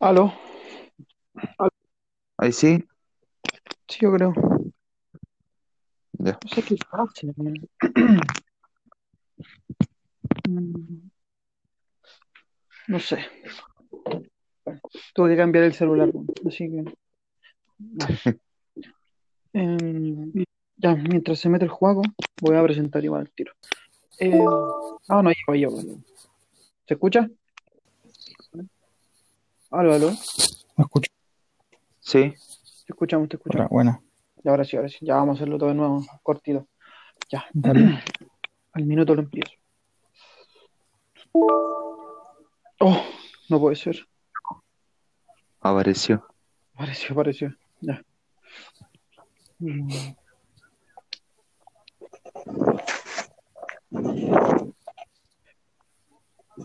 ¿Aló? Ahí sí, Sí, yo creo. ya. No sé qué pasa. Mm, No sé. Tuve que cambiar el celular, así que. Em, ya, mientras se mete el juego, voy a presentar igual el tiro. Eh, ah, no, yo, yo. ¿Se escucha? Aló, aló. ¿Me escucho? Sí, Te escuchamos, te Hola, escuchamos. buena. Y ahora sí, ahora sí. Ya vamos a hacerlo todo de nuevo, cortito. Ya, Dale. al minuto lo empiezo. Oh, no puede ser. apareció. Apareció, apareció. Ya. Mm.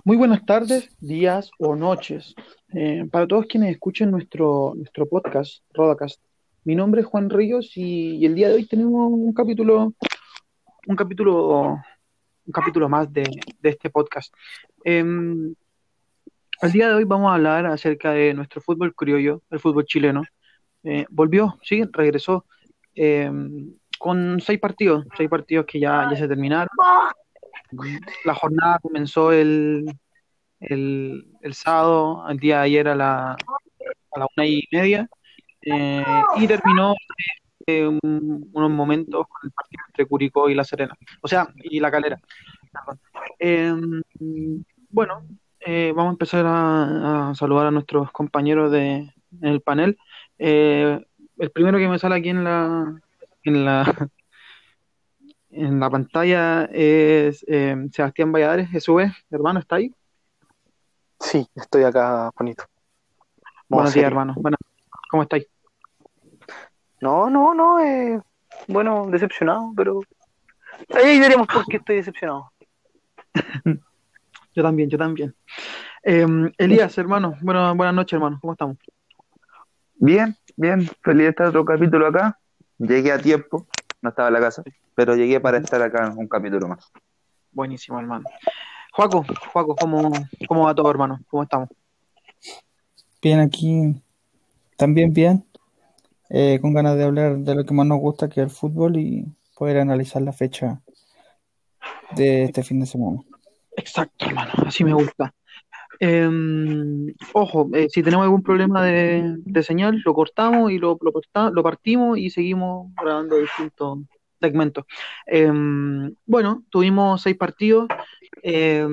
Muy buenas tardes, días o noches. Eh, para todos quienes escuchen nuestro, nuestro podcast, Rodacast. Mi nombre es Juan Ríos y, el día de hoy tenemos un capítulo, un capítulo, un capítulo más de, de este podcast. Em, el día de hoy vamos a hablar acerca de nuestro fútbol criollo, el fútbol chileno. Eh, volvió, sí, regresó eh, con seis partidos, seis partidos que ya, ya se terminaron. La jornada comenzó el, el, sábado, el día de ayer a la, a la una y media, eh, y terminó eh, un- unos momentos con el partido entre Curicó y La Serena, o sea, y La Calera. Eh, bueno, eh, vamos a empezar a, a saludar a nuestros compañeros de, en el panel. Eh, el primero que me sale aquí en la, en la, en la pantalla es eh, Sebastián Valladares, SV, hermano, ¿está ahí? Sí, estoy acá, Juanito. Modo Buenos días, serio. hermano. Bueno, ¿cómo estáis? No, no, no, eh, bueno, decepcionado, pero ahí veremos por qué estoy decepcionado. Yo también, yo también. Eh, Elías, hermano, bueno, buenas noches, hermano. ¿Cómo estamos? Bien, bien, feliz de estar otro capítulo acá. Llegué a tiempo, no estaba en la casa, pero llegué para estar acá en un capítulo más. Buenísimo, hermano. Juaco, Juaco, ¿cómo, cómo va todo, hermano? ¿Cómo estamos? Bien aquí, también bien, eh, con ganas de hablar de lo que más nos gusta, que es el fútbol, y poder analizar la fecha de este fin de semana. Exacto, hermano, así me gusta. Eh, ojo, eh, si tenemos algún problema de, de señal, lo cortamos y lo, lo, lo partimos y seguimos grabando distintos segmentos. Eh, bueno, tuvimos seis partidos eh,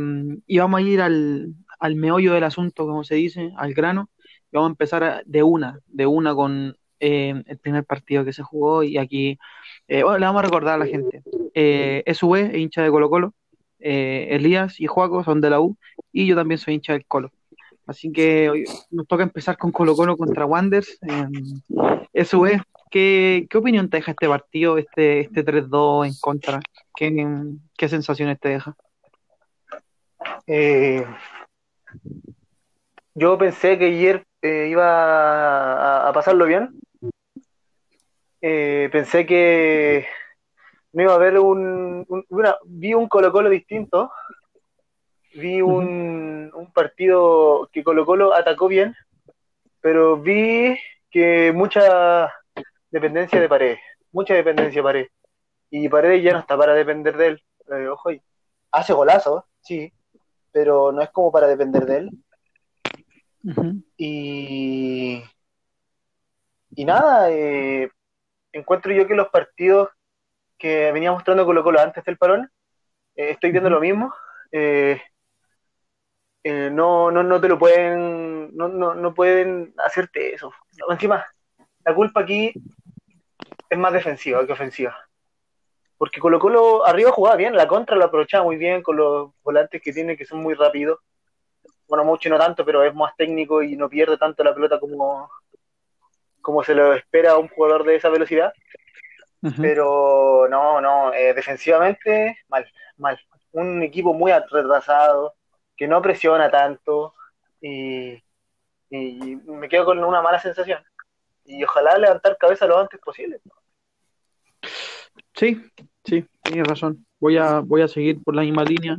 y vamos a ir al, al meollo del asunto, como se dice, al grano. Y vamos a empezar de una, de una con el primer partido que se jugó y aquí, eh, bueno, le vamos a recordar a la gente. Eh, hincha de Colo Colo. Eh, Elías y Juaco son de la U y yo también soy hincha del Colo. Así que hoy nos toca empezar con Colo Colo contra Wanderers. Eh, SV, ¿qué, qué opinión te deja este partido, este, este 3-2 en contra? ¿Qué, qué sensaciones te deja? Eh, yo pensé que ayer eh, iba a, pasarlo bien. Pensé que no iba a haber un, un- una, vi un Colo Colo distinto, vi un, un partido que Colo Colo atacó bien, pero vi que mucha dependencia de Paredes, mucha dependencia de Paredes, y Paredes ya no está para depender de él, Eh, ojo, hace golazos, sí, pero no es como para depender de él, y, y nada, eh, encuentro yo que los partidos que venía mostrando Colo Colo antes del parón, eh, estoy viendo lo mismo. eh, eh, no, no, no te lo pueden, no, no, no pueden hacerte eso. Encima, la culpa aquí es más defensiva que ofensiva. Porque Colo Colo arriba jugaba bien, la contra lo aprovechaba muy bien con los volantes que tiene que son muy rápidos. Bueno, mucho no tanto, pero es más técnico y no pierde tanto la pelota como, como se lo espera a un jugador de esa velocidad. Pero no, no, eh, defensivamente, mal, mal. Un equipo muy retrasado, que no presiona tanto y, y me quedo con una mala sensación. Y ojalá levantar cabeza lo antes posible. Sí, sí, tienes razón. Voy a, voy a seguir por la misma línea,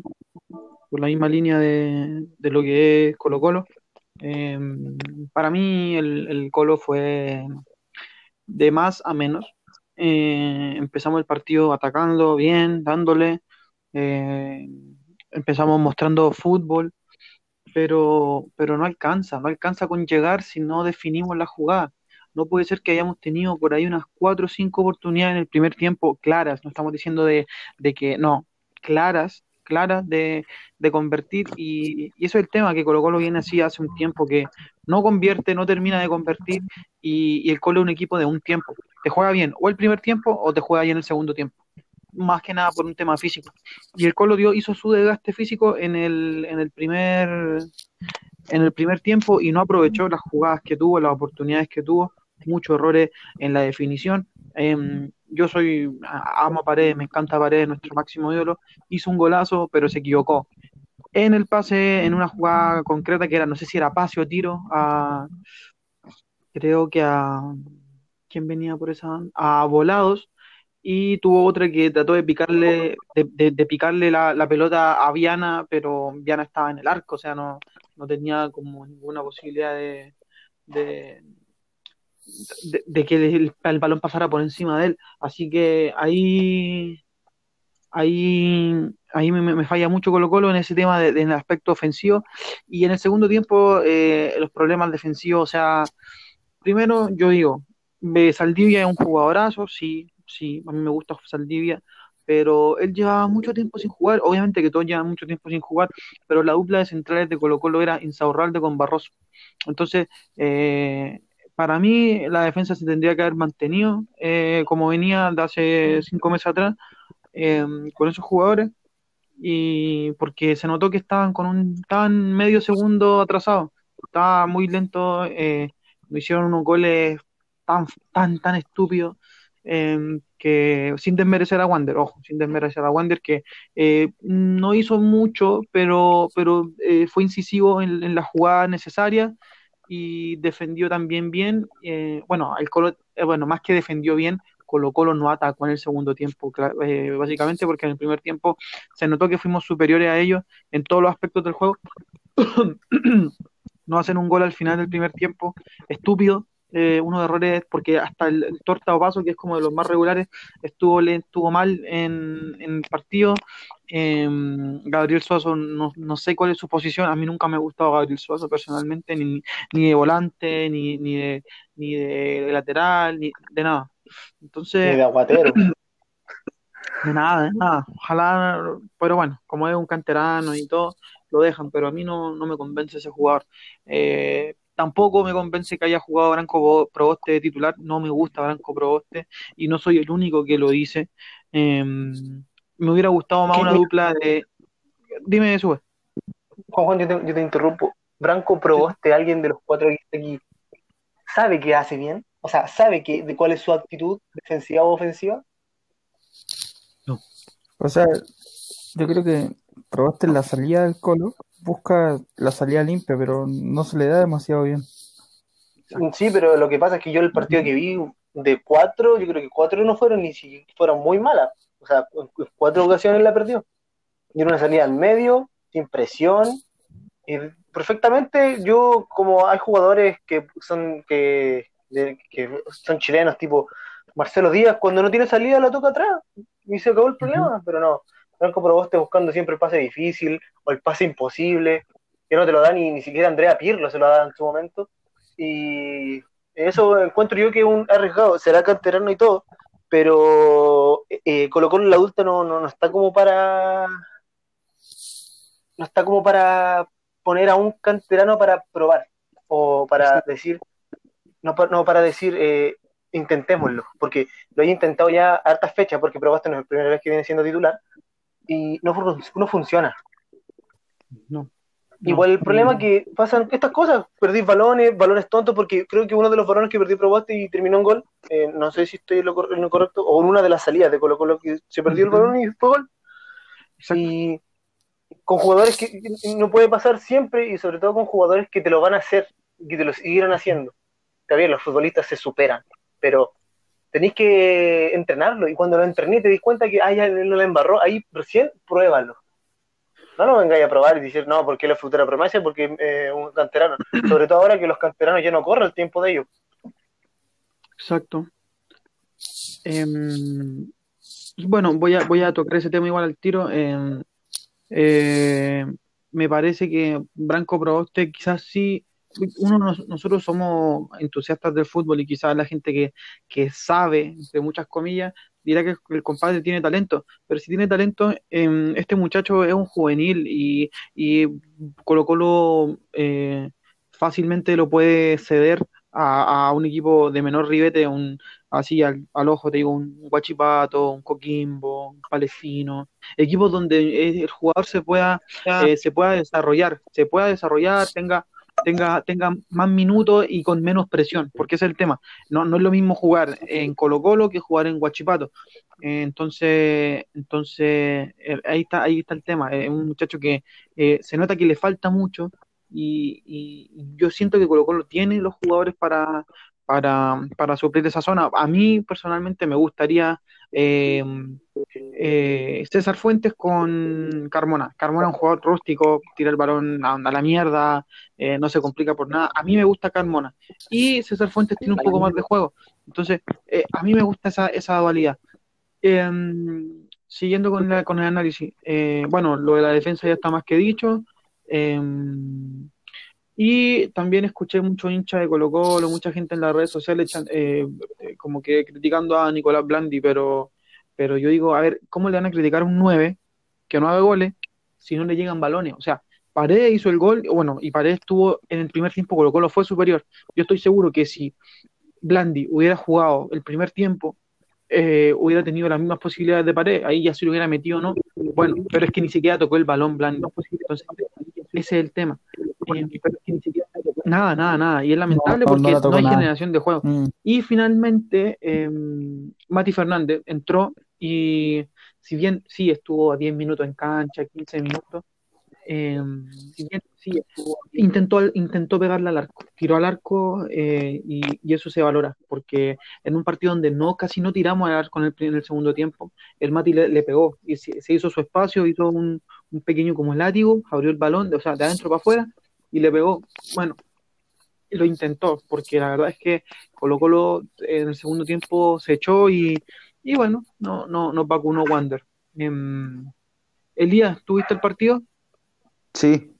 por la misma línea de, de lo que es Colo Colo. Eh, para mí el, el Colo fue de más a menos. Eh, empezamos el partido atacando bien, dándole. eh, empezamos mostrando fútbol, pero, pero no alcanza, no alcanza con llegar si no definimos la jugada. No puede ser que hayamos tenido por ahí unas cuatro o cinco oportunidades en el primer tiempo claras, no estamos diciendo de, de que no, claras, claras de, de convertir y, y eso es el tema que Colo Colo viene así hace un tiempo que no convierte, no termina de convertir y, y el Colo es un equipo de un tiempo, te juega bien o el primer tiempo o te juega bien el segundo tiempo, más que nada por un tema físico y el Colo dio, hizo su desgaste físico en el, en el primer en el primer tiempo y no aprovechó las jugadas que tuvo, las oportunidades que tuvo, muchos errores en la definición. Eh, yo soy, amo a Paredes, me encanta Paredes, nuestro máximo ídolo, hizo un golazo, pero se equivocó. En el pase, en una jugada concreta que era, no sé si era pase o tiro, creo que a, ¿quién venía por esa? A Volados, y tuvo otra que trató de picarle, de, picarle la, pelota a Viana, pero Viana estaba en el arco, o sea, no, no tenía como ninguna posibilidad de, de, de, que el, balón pasara por encima de él. Así que ahí, ahí, ahí me, falla mucho Colo Colo en ese tema en aspecto ofensivo. Y en el segundo tiempo, eh, los problemas defensivos, o sea, primero yo digo, Saldivia es un jugadorazo, sí, sí, a mí me gusta Saldivia, pero él llevaba mucho tiempo sin jugar, obviamente que todos llevan mucho tiempo sin jugar, pero la dupla de centrales de Colo Colo era Insaurralde con Barroso. Entonces, eh, para mí la defensa se tendría que haber mantenido eh, como venía de hace cinco meses atrás, eh, con esos jugadores, y porque se notó que estaban con un, estaban medio segundo atrasados, estaba muy lento, eh, me hicieron unos goles tan, tan, tan estúpidos eh, que sin desmerecer a Wander, ojo, sin desmerecer a Wander, que eh, no hizo mucho, pero, pero eh, fue incisivo en, la jugada necesaria y defendió también bien. Eh, bueno, el Colo, eh, bueno, más que defendió bien, Colo Colo no atacó en el segundo tiempo, básicamente porque en el primer tiempo se notó que fuimos superiores a ellos en todos los aspectos del juego. no hacen un gol al final del primer tiempo, estúpido, eh, unos errores, porque hasta el, el Torta o Paso, que es como de los más regulares, estuvo, le, estuvo mal en, en el partido. Eh, Gabriel Suazo, no, no, sé cuál es su posición, a mí nunca me ha gustado Gabriel Suazo personalmente, ni, ni de volante, ni, ni, de, ni de lateral, ni de nada. Entonces, ni de aguatero. De nada, de nada. Ojalá, pero bueno, como es un canterano y todo, lo dejan, pero a mí no, no me convence ese jugador. Eh, Tampoco me convence que haya jugado Branco Proboste de titular, no me gusta Branco Proboste y no soy el único que lo dice. Eh, me hubiera gustado más una dupla de... Dime, sube. Juan Juan, yo te, yo te interrumpo. Branco Proboste, sí. alguien de los cuatro que está aquí, ¿sabe qué hace bien? O sea, ¿sabe que, de cuál es su actitud defensiva o ofensiva? No. O sea, yo creo que Proboste en la salida del colo busca la salida limpia, pero no se le da demasiado bien. Sí, pero lo que pasa es que yo el partido que vi de cuatro, yo creo que cuatro no fueron ni si fueron muy malas. O sea, en cuatro ocasiones la perdió. Y era una salida al medio, sin presión. Y perfectamente, yo, como hay jugadores que son que, que son chilenos, tipo Marcelo Díaz, cuando no tiene salida la toca atrás. Y se acabó el problema, uh -huh. pero no. Franco Proboste buscando siempre el pase difícil o el pase imposible, que no te lo da ni, ni siquiera Andrea Pirlo se lo da en su momento. Y eso encuentro yo que es un arriesgado, será canterano y todo, pero eh, Colo Colo la adulta no, no, no está como para no está como para poner a un canterano para probar o para decir no, no para decir eh, intentémoslo, porque lo he intentado ya hartas fechas, porque probaste no es la primera vez que viene siendo titular, y no, no funciona. No. Igual el problema es que pasan estas cosas, perdí balones, balones tontos, porque creo que uno de los balones que perdí probaste y terminó en gol, eh, no sé si estoy en lo, en lo, correcto, o en una de las salidas de Colo Colo que se perdió el balón y fue gol. Exacto. Y con jugadores que no puede pasar siempre y sobre todo con jugadores que te lo van a hacer, que te lo siguieron haciendo. Está bien, los futbolistas se superan, pero tenéis que entrenarlo y cuando lo entrené te dis cuenta que ah, ya no la embarró, ahí recién pruébalo. No lo vengáis a probar y decir, no, porque es futura promesa, porque es eh, un canterano. Sobre todo ahora que los canteranos ya no corren el tiempo de ellos. Exacto. Y bueno, voy a, voy a tocar ese tema igual al tiro. Em, eh, me parece que Branco Proboste quizás sí, uno nos- nosotros somos entusiastas del fútbol y quizás la gente que, que sabe, entre muchas comillas, dirá que el compadre tiene talento, pero si tiene talento, em, este muchacho es un juvenil y, y Colo Colo eh, fácilmente lo puede ceder a, a un equipo de menor ribete, un, así al, al ojo te digo, un Huachipato, un Coquimbo, un Palestino, equipos donde eh, el jugador se pueda, eh, se pueda desarrollar, se pueda desarrollar, tenga, tenga, tenga más minutos y con menos presión, porque ese es el tema. No, no es lo mismo jugar en Colo Colo que jugar en Huachipato. Eh, entonces, entonces eh, ahí está, ahí está el tema. Es un muchacho que eh, se nota que le falta mucho y, y yo siento que Colo Colo tiene los jugadores para, para, para suplir esa zona. A mí personalmente me gustaría eh, eh, César Fuentes con Carmona. Carmona es un jugador rústico, tira el balón a, la mierda, eh, no se complica por nada. A mí me gusta Carmona. Y César Fuentes tiene un poco más de juego. Entonces, a mí me gusta esa, esa dualidad. Eh, siguiendo con, la, con el análisis, bueno, lo de la defensa ya está más que dicho. Y también escuché mucho hincha de Colo Colo, mucha gente en las redes sociales eh, eh, como que criticando a Nicolás Blandi, pero, pero yo digo, a ver, ¿cómo le van a criticar a un 9 que no hace goles si no le llegan balones? O sea, Paredes hizo el gol, bueno, y Paredes estuvo en el primer tiempo, Colo Colo fue superior. Yo estoy seguro que si Blandi hubiera jugado el primer tiempo, eh, hubiera tenido las mismas posibilidades de Paredes, ahí ya se lo hubiera metido no. Bueno, pero es que ni siquiera tocó el balón Blandi. Entonces, ese es el tema. Eh, nada, nada, nada. Y es lamentable No, porque no, hay nada. generación de juego. Mm. Y finalmente, eh, Mati Fernández entró y si bien sí estuvo a 10 minutos en cancha, 15 minutos, eh, sí estuvo, intentó, intentó pegarle al arco, tiró al arco eh, y, y eso se valora, porque en un partido donde no casi no tiramos al arco en el, en el segundo tiempo, el Mati le, le pegó y se, se hizo su espacio, hizo un, un pequeño como látigo, abrió el balón, de, o sea, de adentro para afuera y le pegó. Bueno, lo intentó, porque la verdad es que Colo Colo en el segundo tiempo se echó y, y bueno, no, no, nos vacunó Wander. Em, Elías, ¿tuviste el partido? Sí,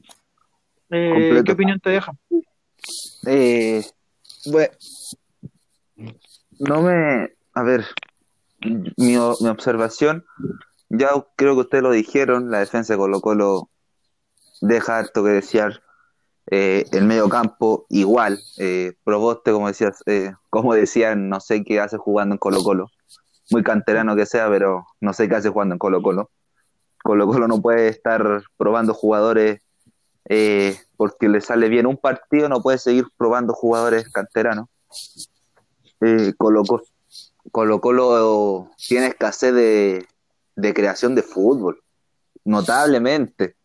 Eh. ¿qué opinión te deja? Eh, bueno, no me. A ver, mi, mi observación, ya creo que ustedes lo dijeron, la defensa de Colo Colo deja harto que desear. Eh, el medio campo igual. Eh, Proboste, como decías, eh, como decían, no sé qué hace jugando en Colo Colo. Muy canterano que sea, pero no sé qué hace jugando en Colo Colo. Colo Colo no puede estar probando jugadores eh, porque le sale bien un partido, no puede seguir probando jugadores canteranos. Eh, Colo, Colo Colo tiene escasez de, de creación de fútbol, notablemente.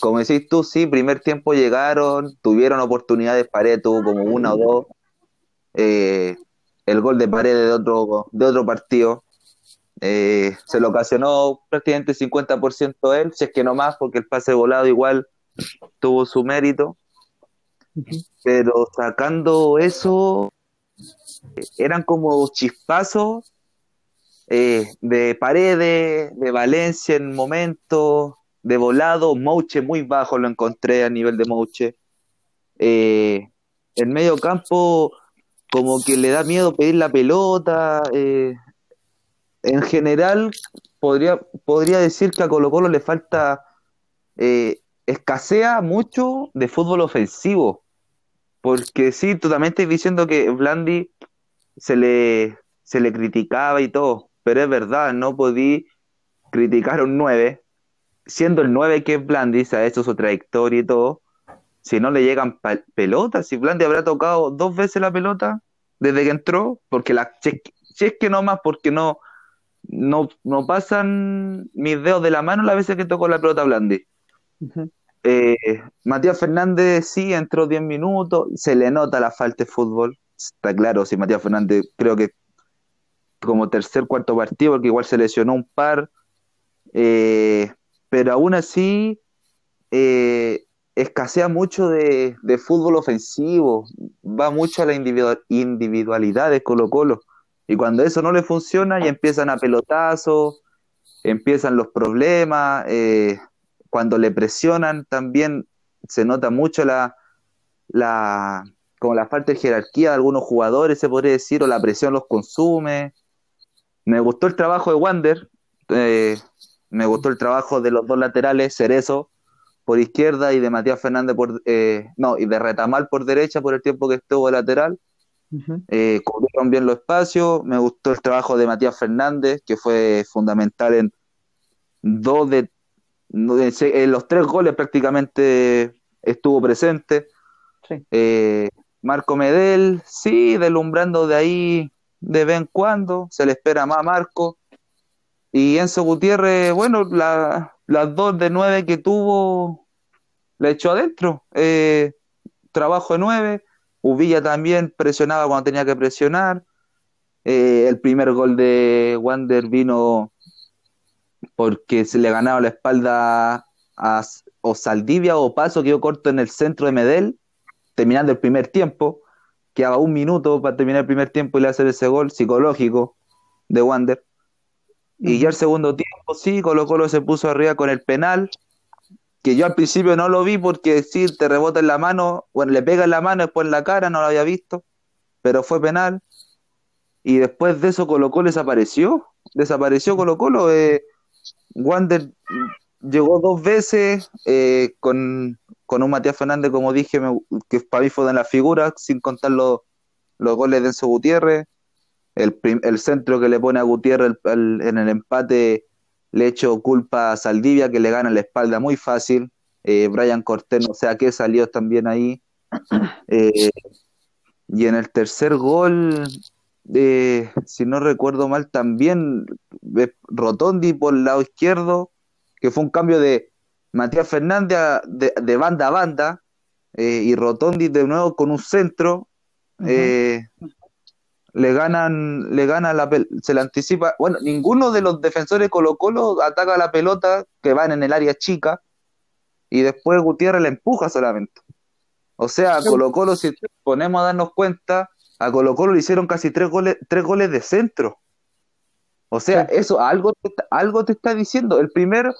Como decís tú, sí, primer tiempo llegaron, tuvieron oportunidades, Paredes tuvo como una o dos. Eh, el gol de Paredes de otro, de otro partido. Eh, se lo ocasionó prácticamente 50% él, si es que no más, porque el pase volado igual tuvo su mérito. Pero sacando eso, eran como chispazos eh, de Paredes, de Valencia en momentos, de volado, Mouche muy bajo lo encontré a nivel de Mouche. Eh, el medio campo como que le da miedo pedir la pelota. eh, en general, podría, podría decir que a Colo Colo le falta, eh, escasea mucho de fútbol ofensivo. Porque sí, tú también estás diciendo que Blandi se le, se le criticaba y todo, pero es verdad, no podí criticar a un 9, siendo el 9 que es Blandi, se ha hecho su trayectoria y todo, si no le llegan pelotas, si Blandi habrá tocado dos veces la pelota desde que entró, porque la, si es que no más, porque no, no, no pasan mis dedos de la mano las veces que tocó la pelota Blandi. Eh, Matías Fernández sí entró 10 minutos, se le nota la falta de fútbol, está claro, si Matías Fernández creo que como tercer, cuarto partido, porque igual se lesionó un par, eh, pero aún así eh, escasea mucho de, de, fútbol ofensivo, va mucho a la individualidad de Colo Colo. Y cuando eso no le funciona, ya empiezan a pelotazos, empiezan los problemas, eh, cuando le presionan también se nota mucho la, la, como la falta de jerarquía de algunos jugadores, se podría decir, o la presión los consume. Me gustó el trabajo de Wander, eh, me gustó el trabajo de los dos laterales, Cerezo por izquierda y de Matías Fernández por, eh, no, y de Retamal por derecha por el tiempo que estuvo lateral. Eh, cubrieron bien los espacios. Me gustó el trabajo de Matías Fernández, que fue fundamental en dos de, en los tres goles prácticamente estuvo presente. Eh, Marco Medel, sí, deslumbrando de ahí de vez en cuando, se le espera más a Marco. Y Enzo Gutiérrez, bueno, las dos de nueve que tuvo, la echó adentro. Eh, trabajo de nueve. Uvilla también presionaba cuando tenía que presionar. Eh, el primer gol de Wander vino porque se le ganaba la espalda a o Saldivia o Paso, quedó corto en el centro de Medel, terminando el primer tiempo. Quedaba un minuto para terminar el primer tiempo y le hacer ese gol psicológico de Wander. Y ya el segundo tiempo, sí, Colo Colo se puso arriba con el penal, que yo al principio no lo vi porque sí, te rebota en la mano, bueno, le pega en la mano, después en la cara, no lo había visto, pero fue penal. Y después de eso Colo Colo desapareció, desapareció Colo Colo. Eh, Wander llegó dos veces eh, con, un Matías Fernández, como dije, que para mí fue de la figura, sin contar los, los goles de Enzo Gutiérrez. El, el, centro que le pone a Gutiérrez en el empate le echo culpa a Saldivia, que le gana la espalda muy fácil. Eh, Brian Cortés, no sé a qué salió también ahí. Eh, y en el tercer gol, eh, si no recuerdo mal, también Rotondi por el lado izquierdo, que fue un cambio de Matías Fernández de, banda a banda, y Rotondi de nuevo con un centro le ganan, le gana la se le anticipa, bueno, ninguno de los defensores Colo Colo ataca la pelota que van en el área chica y después Gutiérrez la empuja solamente. O sea, a Colo Colo, si ponemos a darnos cuenta, a Colo Colo le hicieron casi tres goles, tres goles de centro. O sea, eso algo te, algo te está diciendo. El primer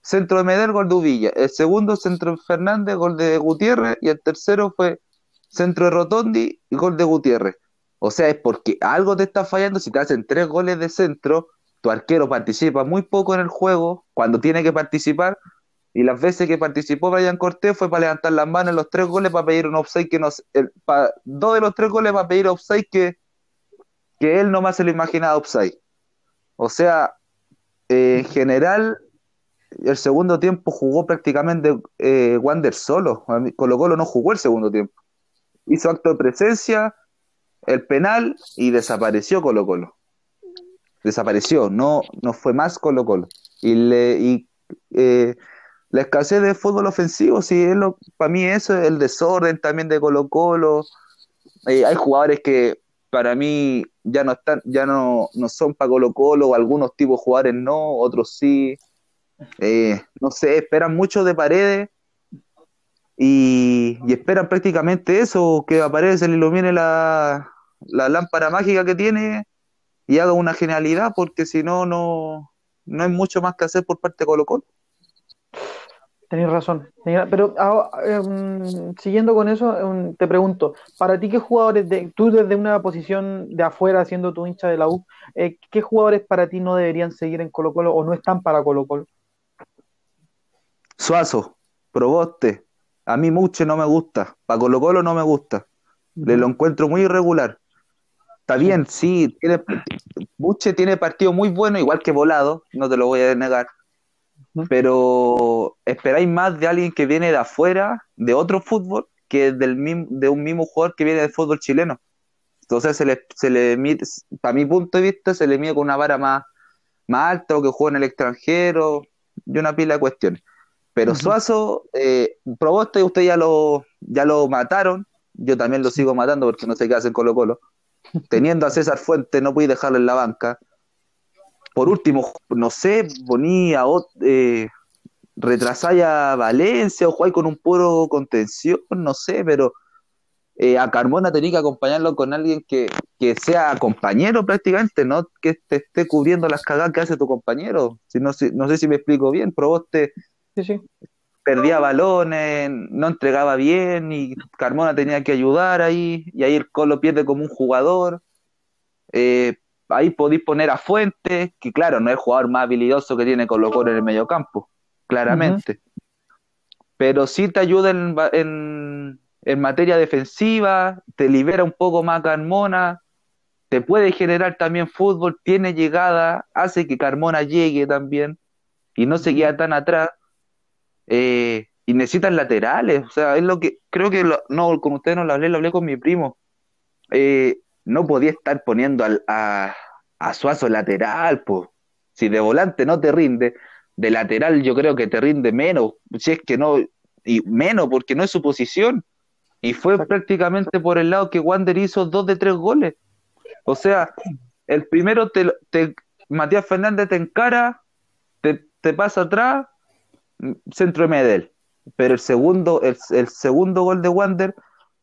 centro de Medel, gol de Uvilla. El segundo centro de Fernández, gol de Gutiérrez. Y el tercero fue centro de Rotondi y gol de Gutiérrez. O sea, es porque algo te está fallando si te hacen tres goles de centro, tu arquero participa muy poco en el juego cuando tiene que participar y las veces que participó Brian Cortés fue para levantar las manos en los tres goles para pedir un offside que nos dos de los tres goles para pedir offside que, que él no se lo imaginaba offside. O sea, eh, en general el segundo tiempo jugó prácticamente eh, Wander solo. Colo Colo no jugó el segundo tiempo. Hizo acto de presencia, el penal y desapareció Colo Colo. Desapareció, no, no fue más Colo Colo. Y, le, y eh, la escasez de fútbol ofensivo, sí, es lo, para mí eso es el desorden también de Colo Colo. Eh, hay jugadores que para mí ya no están, ya no, no son para Colo Colo, algunos tipos de jugadores no, otros sí. Eh, no sé, esperan mucho de paredes y, esperan prácticamente eso, que a Paredes se le ilumine la, lámpara mágica que tiene y haga una genialidad, porque si no, no, no hay mucho más que hacer por parte de Colo Colo. Tenéis razón. Pero ah, em, siguiendo con eso, em, te pregunto, para ti, ¿qué jugadores, de, tú desde una posición de afuera, siendo tu hincha de la U, eh, ¿qué jugadores para ti no deberían seguir en Colo Colo o no están para Colo Colo? Suazo, Proboste, a mí Muche no me gusta, para Colo Colo no me gusta. Le lo encuentro muy irregular. Está bien, sí, tiene, Muche tiene partido muy bueno, igual que Volado, no te lo voy a negar. Pero esperáis más de alguien que viene de afuera, de otro fútbol, que del de un mismo jugador que viene del fútbol chileno. Entonces se le, se le mide, para mi punto de vista, se le mide con una vara más, más alta o que juega en el extranjero y una pila de cuestiones. Pero Suazo, eh, Proboste, usted ya lo, ya lo mataron, yo también lo sigo matando porque no sé qué hacen Colo Colo. Teniendo a César Fuente, no pude dejarlo en la banca. Por último, no sé, ponía, eh, retrasáis a Valencia o jugáis con un puro contención, no sé, pero eh, a Carmona tenía que acompañarlo con alguien que, que, sea compañero prácticamente, no que te esté cubriendo las cagadas que hace tu compañero. Si no, si, no sé si me explico bien, Proboste Sí, sí. perdía balones, no entregaba bien y Carmona tenía que ayudar ahí y ahí el Colo pierde como un jugador. Eh, ahí podéis poner a Fuentes, que claro, no es el jugador más habilidoso que tiene Colo Colo en el mediocampo, claramente. Pero sí te ayuda en, en, en materia defensiva, te libera un poco más Carmona, te puede generar también fútbol, tiene llegada, hace que Carmona llegue también y no se queda tan atrás. Eh, y necesitan laterales, o sea, es lo que creo que lo- no, con ustedes no lo hablé, lo hablé con mi primo. Eh, no podía estar poniendo al, a, a Suazo lateral, pues. Si de volante no te rinde, de lateral yo creo que te rinde menos, si es que no, y menos porque no es su posición. Y fue prácticamente por el lado que Wander hizo dos de tres goles. O sea, el primero te, te Matías Fernández te encara, te, te pasa atrás, centro de Medel. Pero el segundo, el, el segundo gol de Wander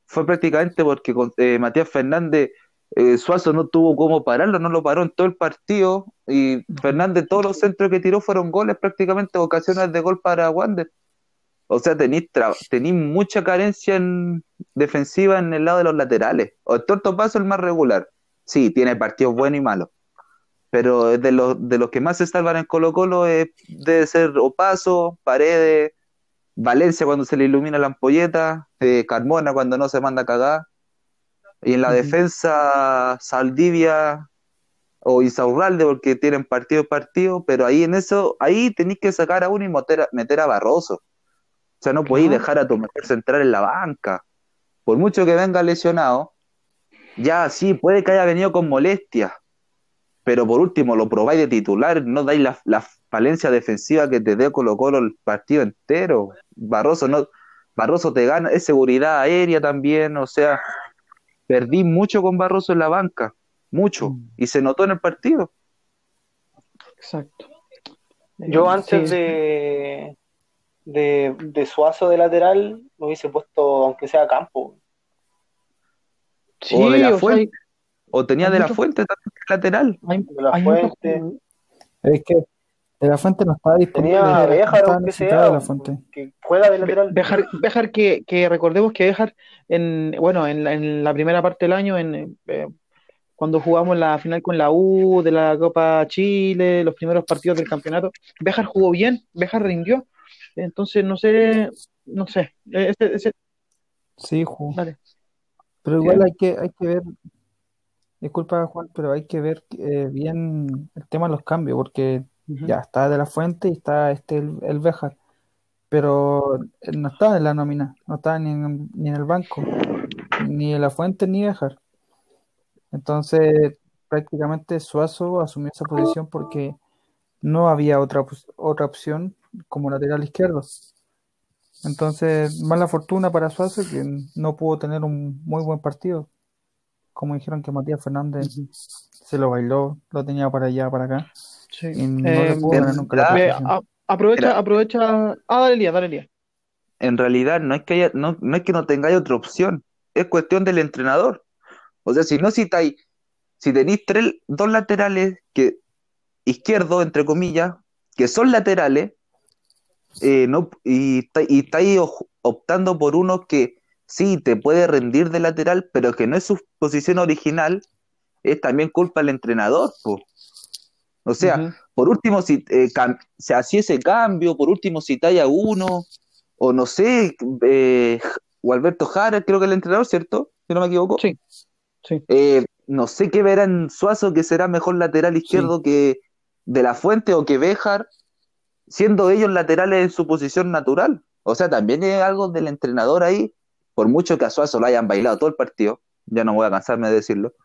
fue prácticamente porque con, eh, Matías Fernández, eh, Suazo no tuvo cómo pararlo, no lo paró en todo el partido. Y Fernández, todos los centros que tiró fueron goles, prácticamente ocasiones de gol para Wander. O sea, tenéis mucha carencia en defensiva en el lado de los laterales. O el Torto Paso el más regular. Sí, tiene partidos buenos y malos. Pero de los, de los que más se salvan en Colo Colo es, debe ser Opaso, Paredes, Valencia cuando se le ilumina la ampolleta, eh, Carmona cuando no se manda a cagar. Y en la defensa, Saldivia o Isaurralde, porque tienen partido partido, pero ahí en eso, ahí tenéis que sacar a uno y meter a, meter a Barroso. O sea, no podéis Claro. dejar a tu mejor central en la banca. Por mucho que venga lesionado, ya sí, puede que haya venido con molestias, pero por último lo probáis de titular, no dais la, la falencia defensiva que te dé Colo Colo el partido entero. Barroso no, Barroso te gana, es seguridad aérea también, o sea, perdí mucho con Barroso en la banca, mucho, Mm. y se notó en el partido. Exacto. Yo Eh, antes sí, de, de, de Suazo de lateral me hubiese puesto, aunque sea Campo. sí, o de la o Fuente. O tenía de la fuente también lateral. hay, De la Fuente. Es que de la fuente no estaba disponible. Tenía aunque necesitado sea, de la fuente. que juega de lateral. Bejar, Bejar que, que recordemos que Bejar en bueno en la, en la primera parte del año en eh, cuando jugamos la final con la U de la Copa Chile, los primeros partidos del campeonato, Bejar jugó bien, Bejar rindió. Entonces no sé, no sé, ese, ese- Sí, jugó. dale. Pero igual hay que, hay que ver, disculpa Juan, pero hay que ver eh, bien el tema de los cambios, porque Ujú. ya está de la fuente y está este el, el Béjar, pero él no estaba en la nómina, no estaba ni en, ni en el banco, ni en la fuente ni Béjar. Entonces, prácticamente Suazo asumió esa posición porque no había otra, otra opción como lateral izquierdo. Entonces, mala fortuna para Suazo que no pudo tener un muy buen partido. Como dijeron que Matías Fernández se lo bailó, lo tenía para allá, para acá, Sí. y no Eh, le pudo ganar nunca la Ah, posición. a- aprovecha, Mira. aprovecha. Ah, dale, Lía, dale, Lía. En realidad no es que haya, no, no es que no tengáis otra opción, es cuestión del entrenador. O sea, si no citáis, si tenéis tres, dos laterales que izquierdos, entre comillas, que son laterales, eh, no, y, está- y estáis optando por uno que sí te puede rendir de lateral, pero que no es su posición original, es también culpa del entrenador, po. O sea, por último, si eh, se hacía ese cambio, por último, si talla uno, o no sé, eh, o Alberto Jara, creo que el entrenador, ¿cierto? Si no me equivoco. Sí, sí. Eh, no sé qué verá en Suazo que será mejor lateral izquierdo que De La Fuente o que Béjar, siendo ellos laterales en su posición natural. O sea, también es algo del entrenador ahí, por mucho que a Suazo lo hayan bailado todo el partido, ya no voy a cansarme de decirlo,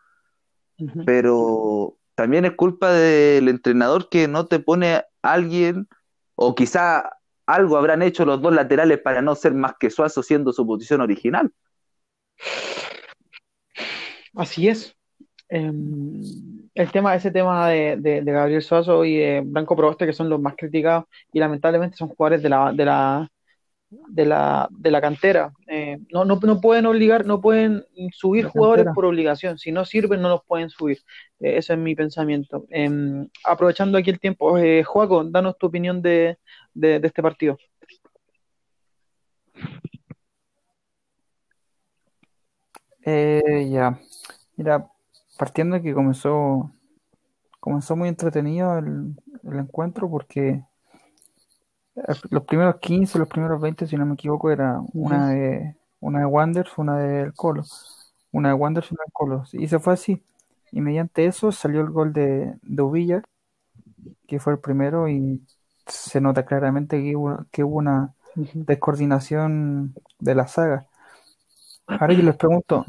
pero también es culpa del entrenador que no te pone a alguien, o quizá algo habrán hecho los dos laterales para no ser más que Suazo siendo su posición original. Así es, em, el tema, ese tema de, de, de Gabriel Suazo y de Branco Proboste, que son los más criticados, y lamentablemente son jugadores de la, de la, de la, de la cantera. Eh, no, no, no pueden obligar, no pueden subir jugadores por obligación. Si no sirven, no los pueden subir. Eh, ese es mi pensamiento. Em, aprovechando aquí el tiempo, eh, Joaco, danos tu opinión de, de, de este partido. Eh, ya, mira, partiendo de que comenzó, comenzó muy entretenido el, el encuentro porque eh, los primeros 15, los primeros 20, si no me equivoco, era una de, una de Wanderers, una del Colo, una de Wanderers una del Colo, y se fue así. Y mediante eso salió el gol de, de Uvilla, que fue el primero, y se nota claramente que hubo, que hubo una descoordinación de la saga. Ahora yo les pregunto,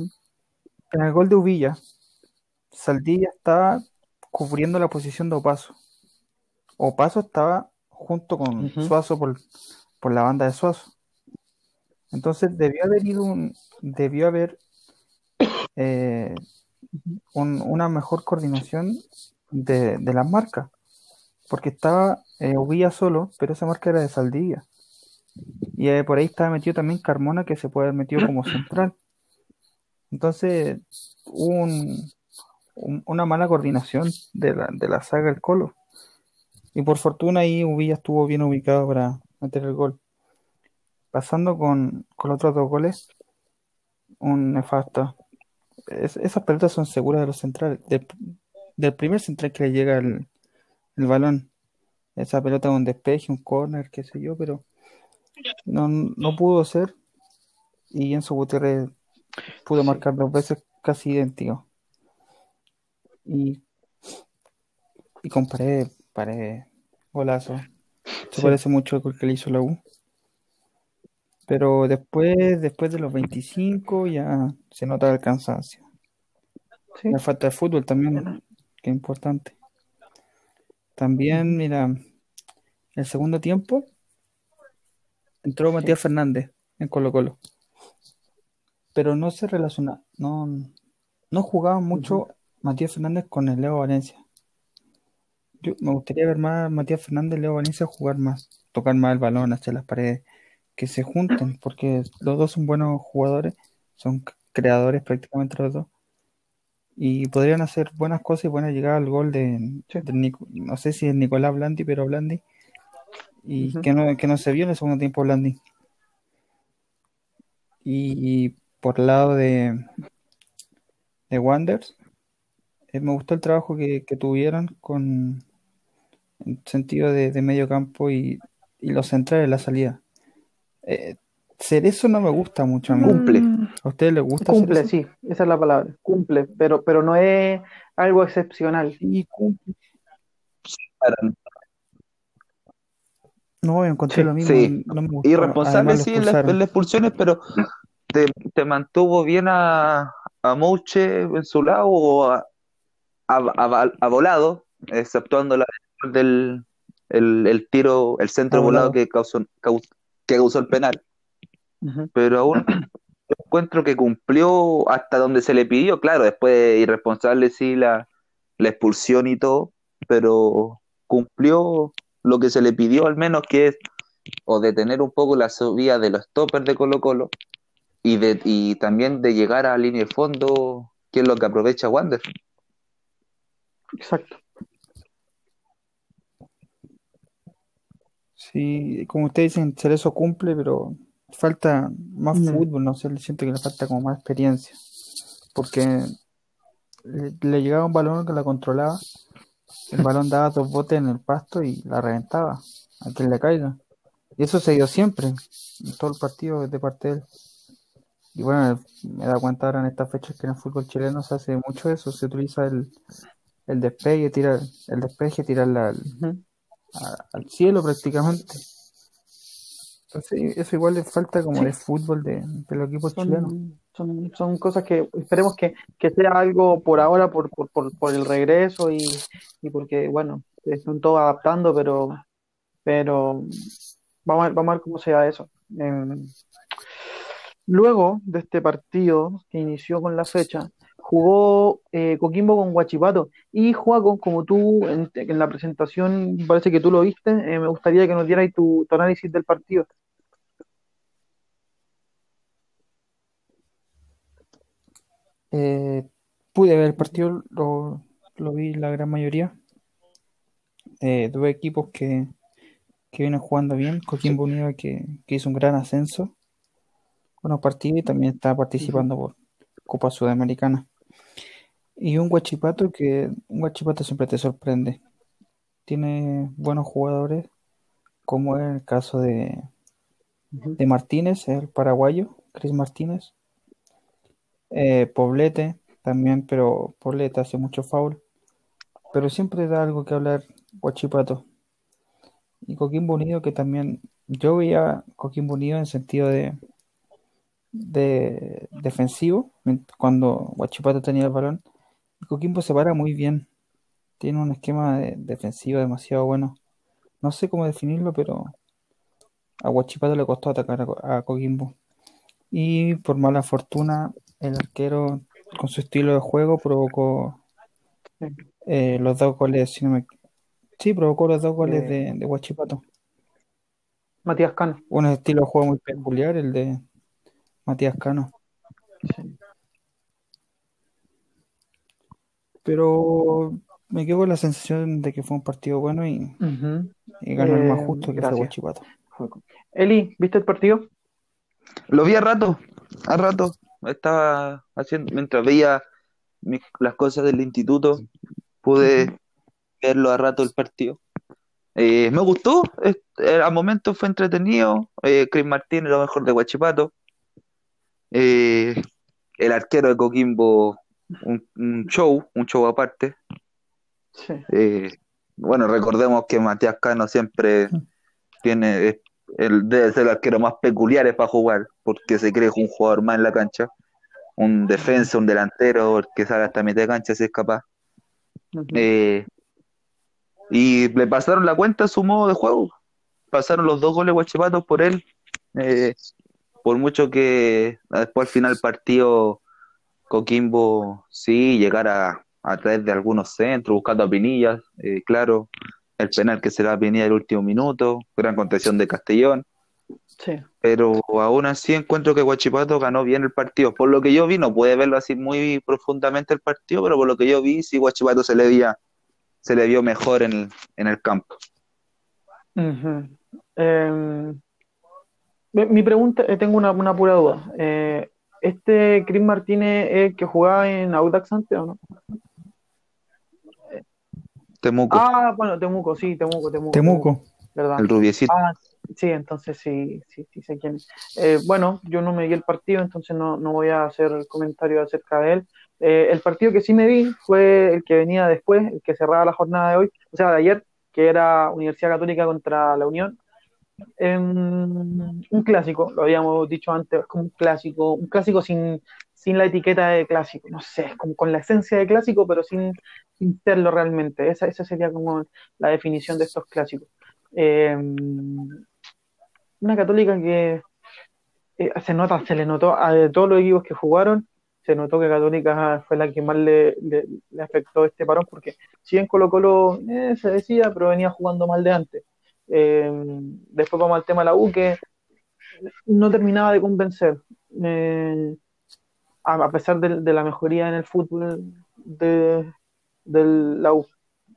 en el gol de Uvilla, Saldivia estaba cubriendo la posición de Opaso. Opaso estaba junto con. Suazo por, por la banda de Suazo. Entonces debió haber ido un, debió haber eh, un- una mejor coordinación de, de las marcas. Porque estaba eh, solo, pero esa marca era de Saldivia. Y eh, por ahí estaba metido también Carmona, que se puede haber metido como central. Entonces, hubo un- un- una mala coordinación de la, de la saga del Colo. Y por fortuna ahí Uvilla estuvo bien ubicado para meter el gol. Pasando con, con los otros dos goles, un nefasto. Es- esas pelotas son seguras de los centrales. Del, del primer central que le llega el, el balón. Esa pelota un despeje, un corner, qué sé yo, pero no, no pudo ser. Y Enzo Gutiérrez pudo Sí. marcar dos veces casi idéntico. Y, y con Paredes, Paredes, golazo. Se Sí. parece mucho al que le hizo la U. Pero después, después de los 25 ya se nota el cansancio. Sí. La falta de fútbol también, que es importante. También, mira, el segundo tiempo entró Matías Fernández en Colo Colo. Pero no se relaciona, no, no jugaba mucho Matías Fernández con el Leo Valencia. Yo me gustaría ver más Matías Fernández y Leo Valencia jugar más, tocar más el balón hacia las paredes, que se junten, porque los dos son buenos jugadores, son creadores prácticamente los dos. Y podrían hacer buenas cosas y buenas llegadas al gol de, Sí. de Nico- no sé si es Nicolás Blandi, pero Blandi. Y que no, que no se vio en el segundo tiempo Blandi. Y por el lado de, de Wanderers, eh, me gustó el trabajo que, que tuvieron con en sentido de, de medio campo y, y los centrales, la salida. Eh, Cerezo no me gusta mucho a mí. Cumple. ¿A ustedes les gusta Cumple, Cerezo? sí, esa es la palabra. Cumple, pero, pero no es algo excepcional. Sí, cumple. Para- No, encontré Sí, lo mismo. sí. No me gustó. Irresponsable Además, sí en, las- expulsaron. en las expulsiones, pero te, te mantuvo bien a, a Mouche en su lado o a, a, a- a volado, exceptuando la del el, el tiro, el centro volado. volado que causó, caus- que causó el penal. Pero aún yo encuentro que cumplió hasta donde se le pidió, claro, después irresponsable sí la, la expulsión y todo, pero cumplió lo que se le pidió al menos que es o detener un poco la subida de los toppers de Colo Colo y, de, y también de llegar a línea de fondo, que es lo que aprovecha Wander. Exacto. Sí, como ustedes dicen, Cerezo cumple, pero falta más Mm. fútbol, no sé, siento que le falta como más experiencia. Porque le, le llegaba un balón que la controlaba, el balón daba dos botes en el pasto y la reventaba a quien le caiga. Y eso se dio siempre, en todo el partido de parte de él. Y bueno, me da cuenta ahora en estas fechas que en el fútbol chileno se hace mucho eso, se utiliza el, el despegue, tirar, el despeje, tirarla al, Ujú. A- al cielo prácticamente. Entonces, eso igual le falta como Sí. de fútbol de, de los equipos chilenos. Son, son, son cosas que esperemos que, que sea algo por ahora, por, por, por, por el regreso y, y porque, bueno, están todos adaptando, pero, pero vamos a ver, vamos a ver cómo se da eso. Em, luego de este partido que inició con la fecha, jugó eh, Coquimbo con Guachipato. Y Juaco, como tú en, en la presentación, parece que tú lo viste, eh, me gustaría que nos dieras tu, tu análisis del partido. Eh, pude ver el partido, lo, lo vi la gran mayoría. Eh, dos equipos que, que vienen jugando bien. Coquimbo Unido que, que hizo un gran ascenso. Buenos partidos y también está participando por Copa Sudamericana. Y un Guachipato que un Guachipato siempre te sorprende. Tiene buenos jugadores, como es el caso de, Ujú. de Martínez, el paraguayo, Cris Martínez. Eh, Poblete también, pero Poblete hace mucho foul. Pero siempre da algo que hablar Guachipato. Y Coquimbo Unido que también, yo veía Coquimbo Unido en sentido de, de defensivo, cuando Guachipato tenía el balón. Coquimbo se para muy bien. Tiene un esquema de- defensivo demasiado bueno. No sé cómo definirlo, pero a Guachipato le costó atacar a, Co- a Coquimbo. Y por mala fortuna, el arquero, con su estilo de juego, provocó eh, los dos goles, si no me... Sí, provocó los dos goles de, de Huachipato. Matías Cano. Un estilo de juego muy peculiar, el de Matías Cano. Sí. Pero me quedo con la sensación de que fue un partido bueno y, y ganó el más Eh, justo que fue gracias. Huachipato. Eli, ¿viste el partido? Lo vi a rato, a rato. Estaba haciendo, mientras veía mis- las cosas del instituto, pude verlo a rato el partido. Eh, me gustó, eh, al momento fue entretenido. Eh, Chris Martínez, lo mejor de Huachipato. Eh, el arquero de Coquimbo, un, un show, un show aparte. Sí. Eh, bueno, recordemos que Matías Cano siempre tiene, es- el, debe ser el arquero más peculiar para jugar, porque se cree un jugador más en la cancha, un defensa, un delantero, el que sale hasta mitad de cancha si es capaz. Eh, y le pasaron la cuenta a su modo de juego, pasaron los dos goles guachipatos por él, eh, por mucho que después al final del partido Coquimbo sí llegara a través de algunos centros, buscando a Pinillas, eh, claro, el penal que se a Pinilla el último minuto, gran contención de Castellón, Sí. pero aún así encuentro que Guachipato ganó bien el partido. Por lo que yo vi, no puede verlo así muy profundamente el partido, pero por lo que yo vi, sí Guachipato se le veía, se le vio mejor en el, en el campo. Em, mi mi pregunta, eh, tengo una, una pura duda. Eh, ¿este Chris Martínez es el que jugaba en Audax antes o no? Temuco, Ah, bueno, Temuco, sí, Temuco, Temuco, Temuco. ¿verdad? el rubiecito. Ah, sí, entonces sí, sí, sí sé quién es. Eh, bueno, yo no me vi el partido, entonces no, no voy a hacer comentario acerca de él. Eh, el partido que sí me vi fue el que venía después, el que cerraba la jornada de hoy, o sea, de ayer, que era Universidad Católica contra la Unión. Em, un clásico, lo habíamos dicho antes, es como un clásico, un clásico sin, sin la etiqueta de clásico, no sé, es como con la esencia de clásico, pero sin, sin serlo realmente. Esa, esa sería como la definición de estos clásicos. Em, una católica que eh, se nota, se le notó a de todos los equipos que jugaron, se notó que Católica fue la que más le, le- le afectó este parón, porque si bien Colo Colo eh, se decía, pero venía jugando mal de antes. Eh, después vamos al tema de la U, que no terminaba de convencer, eh, a, a pesar de, de la mejoría en el fútbol de, de la U.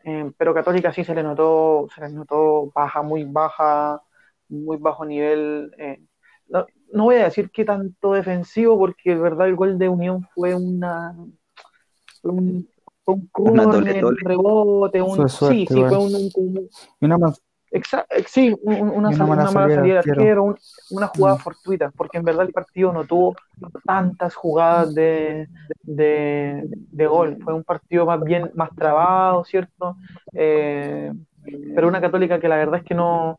Eh, pero Católica sí se le notó, se le notó baja, muy baja, muy bajo nivel. eh, no, no voy a decir que tanto defensivo, porque de verdad el gol de Unión fue una fue un, fue un Una un rebote, un suerte, sí, sí, fue un, un- una más, exa- eh, sí, un- un- una, una mala salida salida de de arquero. arquero, un- una jugada Mm. fortuita, porque en verdad el partido no tuvo tantas jugadas de, de, de gol, fue un partido más bien más trabado, ¿cierto? Eh, pero una católica que la verdad es que no,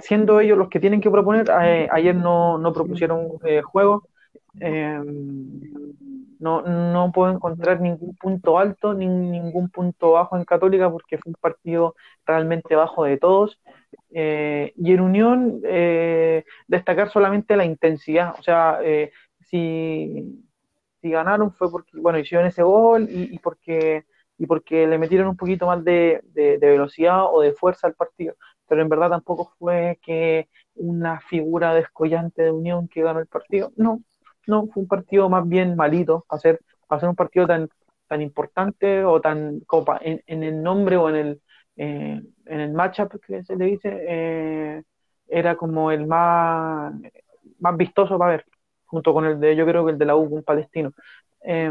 siendo ellos los que tienen que proponer, eh, ayer no, no propusieron eh, juego. No, no puedo encontrar ningún punto alto ni ningún punto bajo en Católica porque fue un partido realmente bajo de todos. Eh, y en Unión, eh, destacar solamente la intensidad. O sea, eh, si, si ganaron fue porque, bueno, hicieron ese gol y, y porque y porque le metieron un poquito más de, de, de, velocidad o de fuerza al partido. Pero en verdad tampoco fue que una figura descollante de Unión que ganó el partido. No, no, fue un partido más bien malito, para ser un partido tan, tan importante o tan como en, en el nombre o en el, eh, en el matchup que se le dice, eh, era como el más, más vistoso para ver, junto con el de, yo creo que el de la U, un palestino. Eh,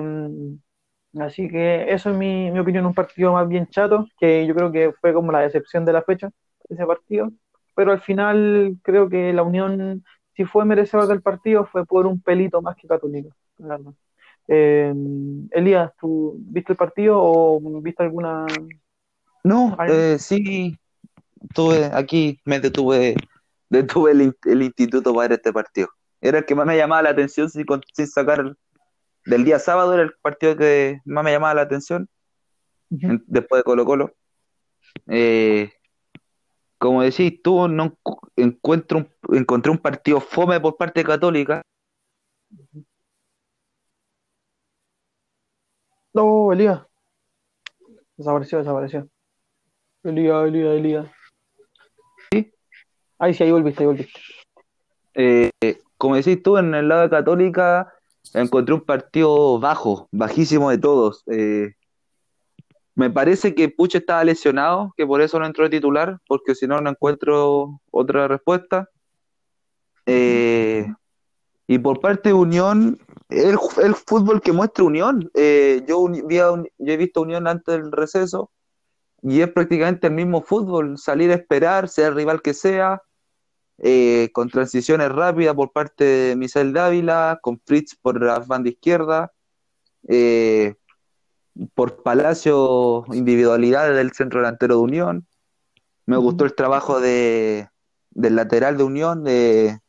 Así que eso es mi, mi, opinión, un partido más bien chato, que yo creo que fue como la decepción de la fecha, ese partido. Pero al final creo que la Unión, si fue merecedor del partido, fue por un pelito más que católico. Eh, Elías, ¿tú viste el partido o viste alguna... No, eh, sí, tuve aquí, me detuve, detuve el, el, instituto para ver este partido. Era el que más me llamaba la atención sin, sin sacar del día sábado era el partido que más me llamaba la atención, uh -huh. después de Colo Colo. Eh, como decís tú, no encuentro un, encontré un partido fome por parte de Católica. No, Elías. Desapareció, desapareció. Elías, Elías, Elías. ¿Sí? Ahí sí, ahí volviste, ahí volviste. Eh, como decís tú, en el lado de Católica encontré un partido bajo, bajísimo de todos. Eh, me parece que Puch estaba lesionado, que por eso no entró de titular, porque si no, no encuentro otra respuesta. Eh, y por parte de Unión, el, el fútbol que muestra Unión. Eh, yo, vi yo he visto Unión antes del receso y es prácticamente el mismo fútbol, salir a esperar, sea el rival que sea, eh, con transiciones rápidas por parte de Misael Dávila, con Fritz por la banda izquierda, eh, por Palacio, individualidades del centro delantero de Unión. Me uh -huh. gustó el trabajo de, del lateral de Unión, de,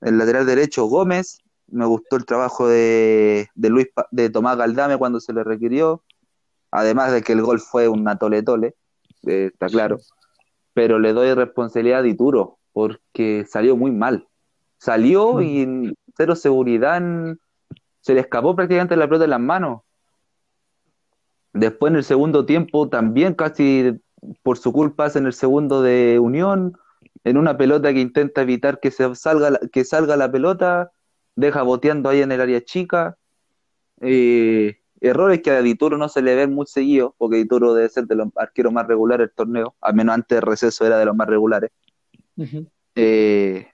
el lateral derecho Gómez. Me gustó el trabajo de, de, Luis, de Tomás Galdame cuando se le requirió. Además de que el gol fue un tole-tole, eh, está claro. Pero le doy responsabilidad a Dituro, porque salió muy mal. Salió y cero seguridad, en... se le escapó prácticamente la pelota de las manos. Después en el segundo tiempo también casi por su culpa en el segundo de Unión, en una pelota que intenta evitar que se salga que salga la pelota, deja boteando ahí en el área chica. Eh, errores que a Dituro no se le ven muy seguido, porque Dituro debe ser de los arqueros más regulares del torneo, al menos antes del receso era de los más regulares. Uh -huh. eh,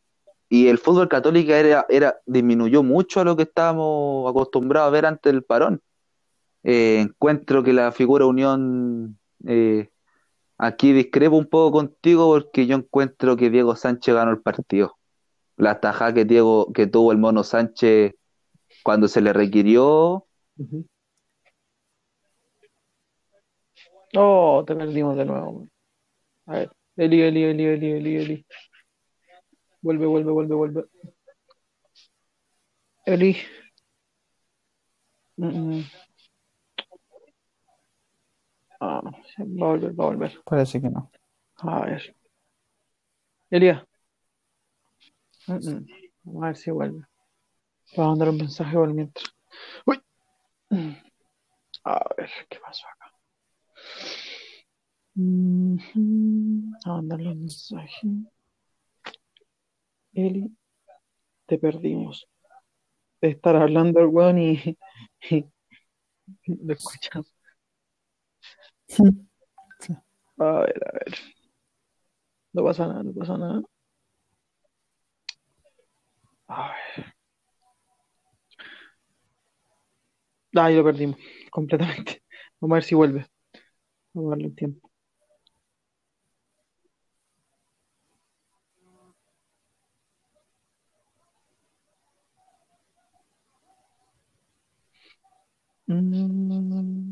y el fútbol católico era, era, disminuyó mucho a lo que estábamos acostumbrados a ver antes del parón. Eh, encuentro que la figura Unión, eh, aquí discrepo un poco contigo porque yo encuentro que Diego Sánchez ganó el partido. La tajada que, Diego, que tuvo el mono Sánchez cuando se le requirió. Uh -huh. Oh, te perdimos de nuevo. A ver. Eli, Eli, Eli, Eli, Eli, Eli. Vuelve, vuelve, vuelve, vuelve. Eli. Mm -mm. Ah, va a volver, va a volver. Parece que no. A ver. Elia. Mm Vamos a ver si vuelve. Va a mandar un mensaje por mientras. Uy. A ver, ¿qué pasó acá? Mm -hmm. A mandarle un mensaje. Eli, te perdimos. De estar hablando el weón y, y lo escuchamos. A ver, a ver. No pasa nada, no pasa nada. A ver. Ahí lo perdimos completamente. Vamos a ver si vuelve. Vamos a darle un tiempo. Mm.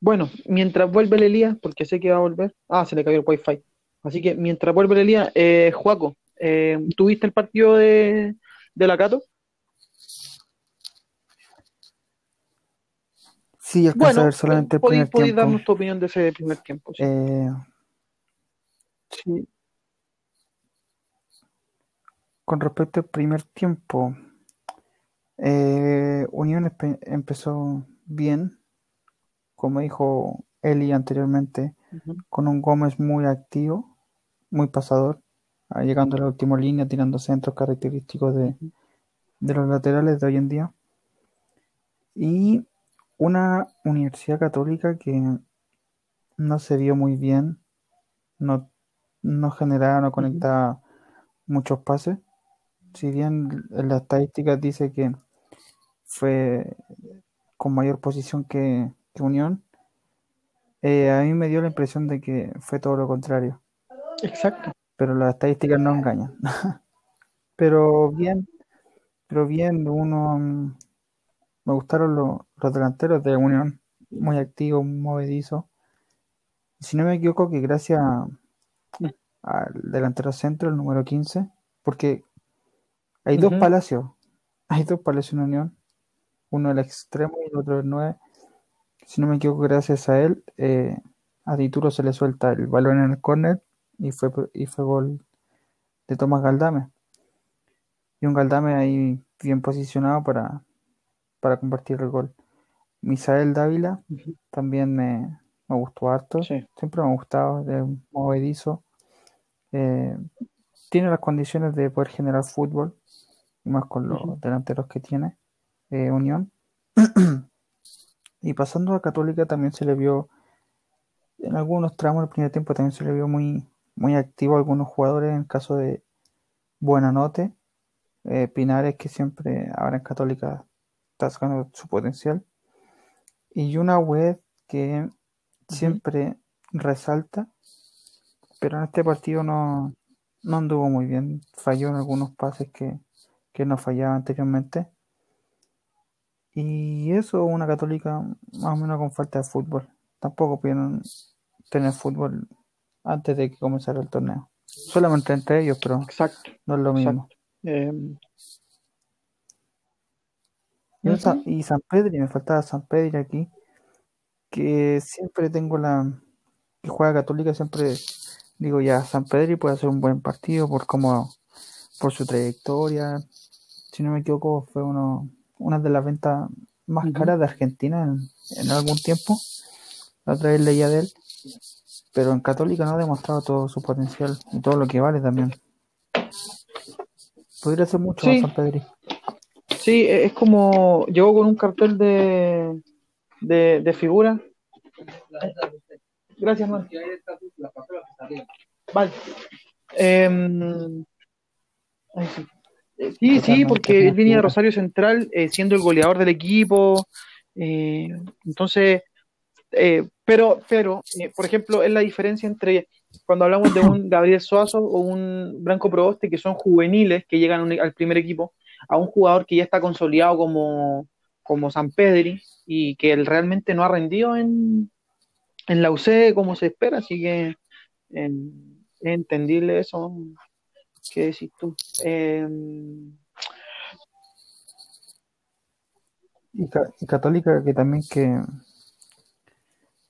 Bueno, mientras vuelve el Elías, porque sé que va a volver. Ah, se le cayó el wifi. Así que mientras vuelve el Elías, eh, Juaco, eh, ¿tuviste el partido de, de la Cato? Sí, alcanza bueno, a ver solamente el primer podéis tiempo. darnos tu opinión de ese primer tiempo. Sí. Eh, sí. Con respecto al primer tiempo, Eh, Unión empezó bien, como dijo Eli anteriormente, con un Gómez muy activo, muy pasador, ah, llegando a la última línea, tirando centros característicos de, de los laterales de hoy en día. Y una Universidad Católica que no se vio muy bien, no, no generaba, no conectaba muchos pases. Si bien en las estadísticas dice que fue con mayor posición que, que Unión, eh, a mí me dio la impresión de que fue todo lo contrario. Exacto. Pero las estadísticas no engañan. pero bien, pero bien, uno mm, me gustaron lo- los delanteros de Unión, muy activos, muy movedizos. Y si no me equivoco, que gracias a- al delantero centro, el número 15, porque hay dos palacios, hay dos palacios en Unión, uno el extremo y el otro el 9. Si no me equivoco, gracias a él, eh, a Dituro se le suelta el balón en el córner y fue, y fue gol de Tomás Galdame. Y un Galdame ahí bien posicionado para, para compartir el gol. Misael Dávila también me, me gustó harto. Sí. Siempre me ha gustado, de movedizo. Eh, tiene las condiciones de poder generar fútbol, y más con los delanteros que tiene eh, Unión. y pasando a Católica también se le vio, en algunos tramos del primer tiempo también se le vio muy, muy activo a algunos jugadores, en el caso de Buenanote, eh, Pinares, que siempre ahora en Católica está sacando su potencial, y una web que siempre resalta, pero en este partido no, no anduvo muy bien, falló en algunos pases que, que no fallaba anteriormente. Y eso, una católica más o menos con falta de fútbol. Tampoco pudieron tener fútbol antes de que comenzara el torneo. Solamente entre ellos, pero Exacto. no es lo mismo. Eh, Y, Ujú. y San Pedro, me faltaba San Pedro aquí, que siempre tengo la que juega Católica, siempre digo ya, San Pedro puede hacer un buen partido por cómo, por su trayectoria. Si no me equivoco, fue uno, una de las ventas más caras de Argentina en, en algún tiempo. La otra vez leía de él, pero en Católica no ha demostrado todo su potencial y todo lo que vale también. Podría ser mucho Sí. más San Pedro. Sí, e- es como llegó con un cartel de, de, de figura. Gracias, man. Vale. Em, ay, sí. Sí, sí, porque él venía de. Rosario Central eh, siendo el goleador del equipo. eh, entonces, eh, pero, pero, eh, por ejemplo, es la diferencia entre cuando hablamos de un Gabriel Suazo o un Branco Proboste, que son juveniles que llegan un- al primer equipo, a un jugador que ya está consolidado como, como San Pedri y que él realmente no ha rendido en, en la UC como se espera, así que es entendible eso. ¿Qué decís tú? Eh, Y, ca- y Católica que también que,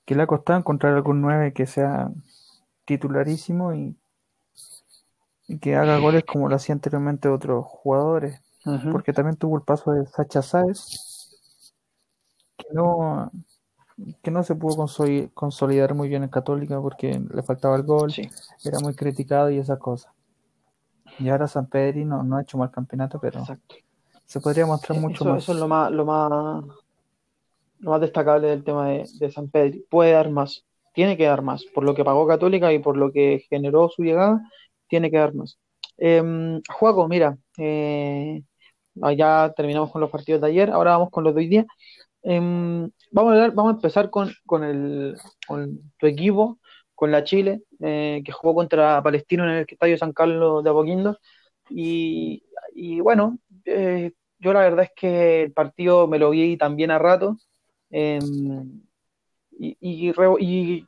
que le ha costado encontrar algún 9 que sea titularísimo y, y que haga goles como lo hacía anteriormente otros jugadores. Porque también tuvo el paso de Sacha Sáez, que no, que no se pudo consoli- consolidar muy bien en Católica porque le faltaba el gol, Sí, era muy criticado y esas cosas. Y ahora San Pedri no, no ha hecho mal campeonato, pero exacto. se podría mostrar mucho Eso, más. eso es lo más, lo más, lo más destacable del tema de, de San Pedro. Puede dar más, tiene que dar más. Por lo que pagó Católica y por lo que generó su llegada, tiene que dar más. Eh, Juaco, mira, eh, ya terminamos con los partidos de ayer, ahora vamos con los de hoy día. Eh, vamos a hablar- vamos a empezar con, con el, con tu equipo, con la Chile, eh, que jugó contra Palestino en el Estadio San Carlos de Apoquindo. Y, bueno, eh, yo la verdad es que el partido me lo vi también a rato. eh, y, y re- y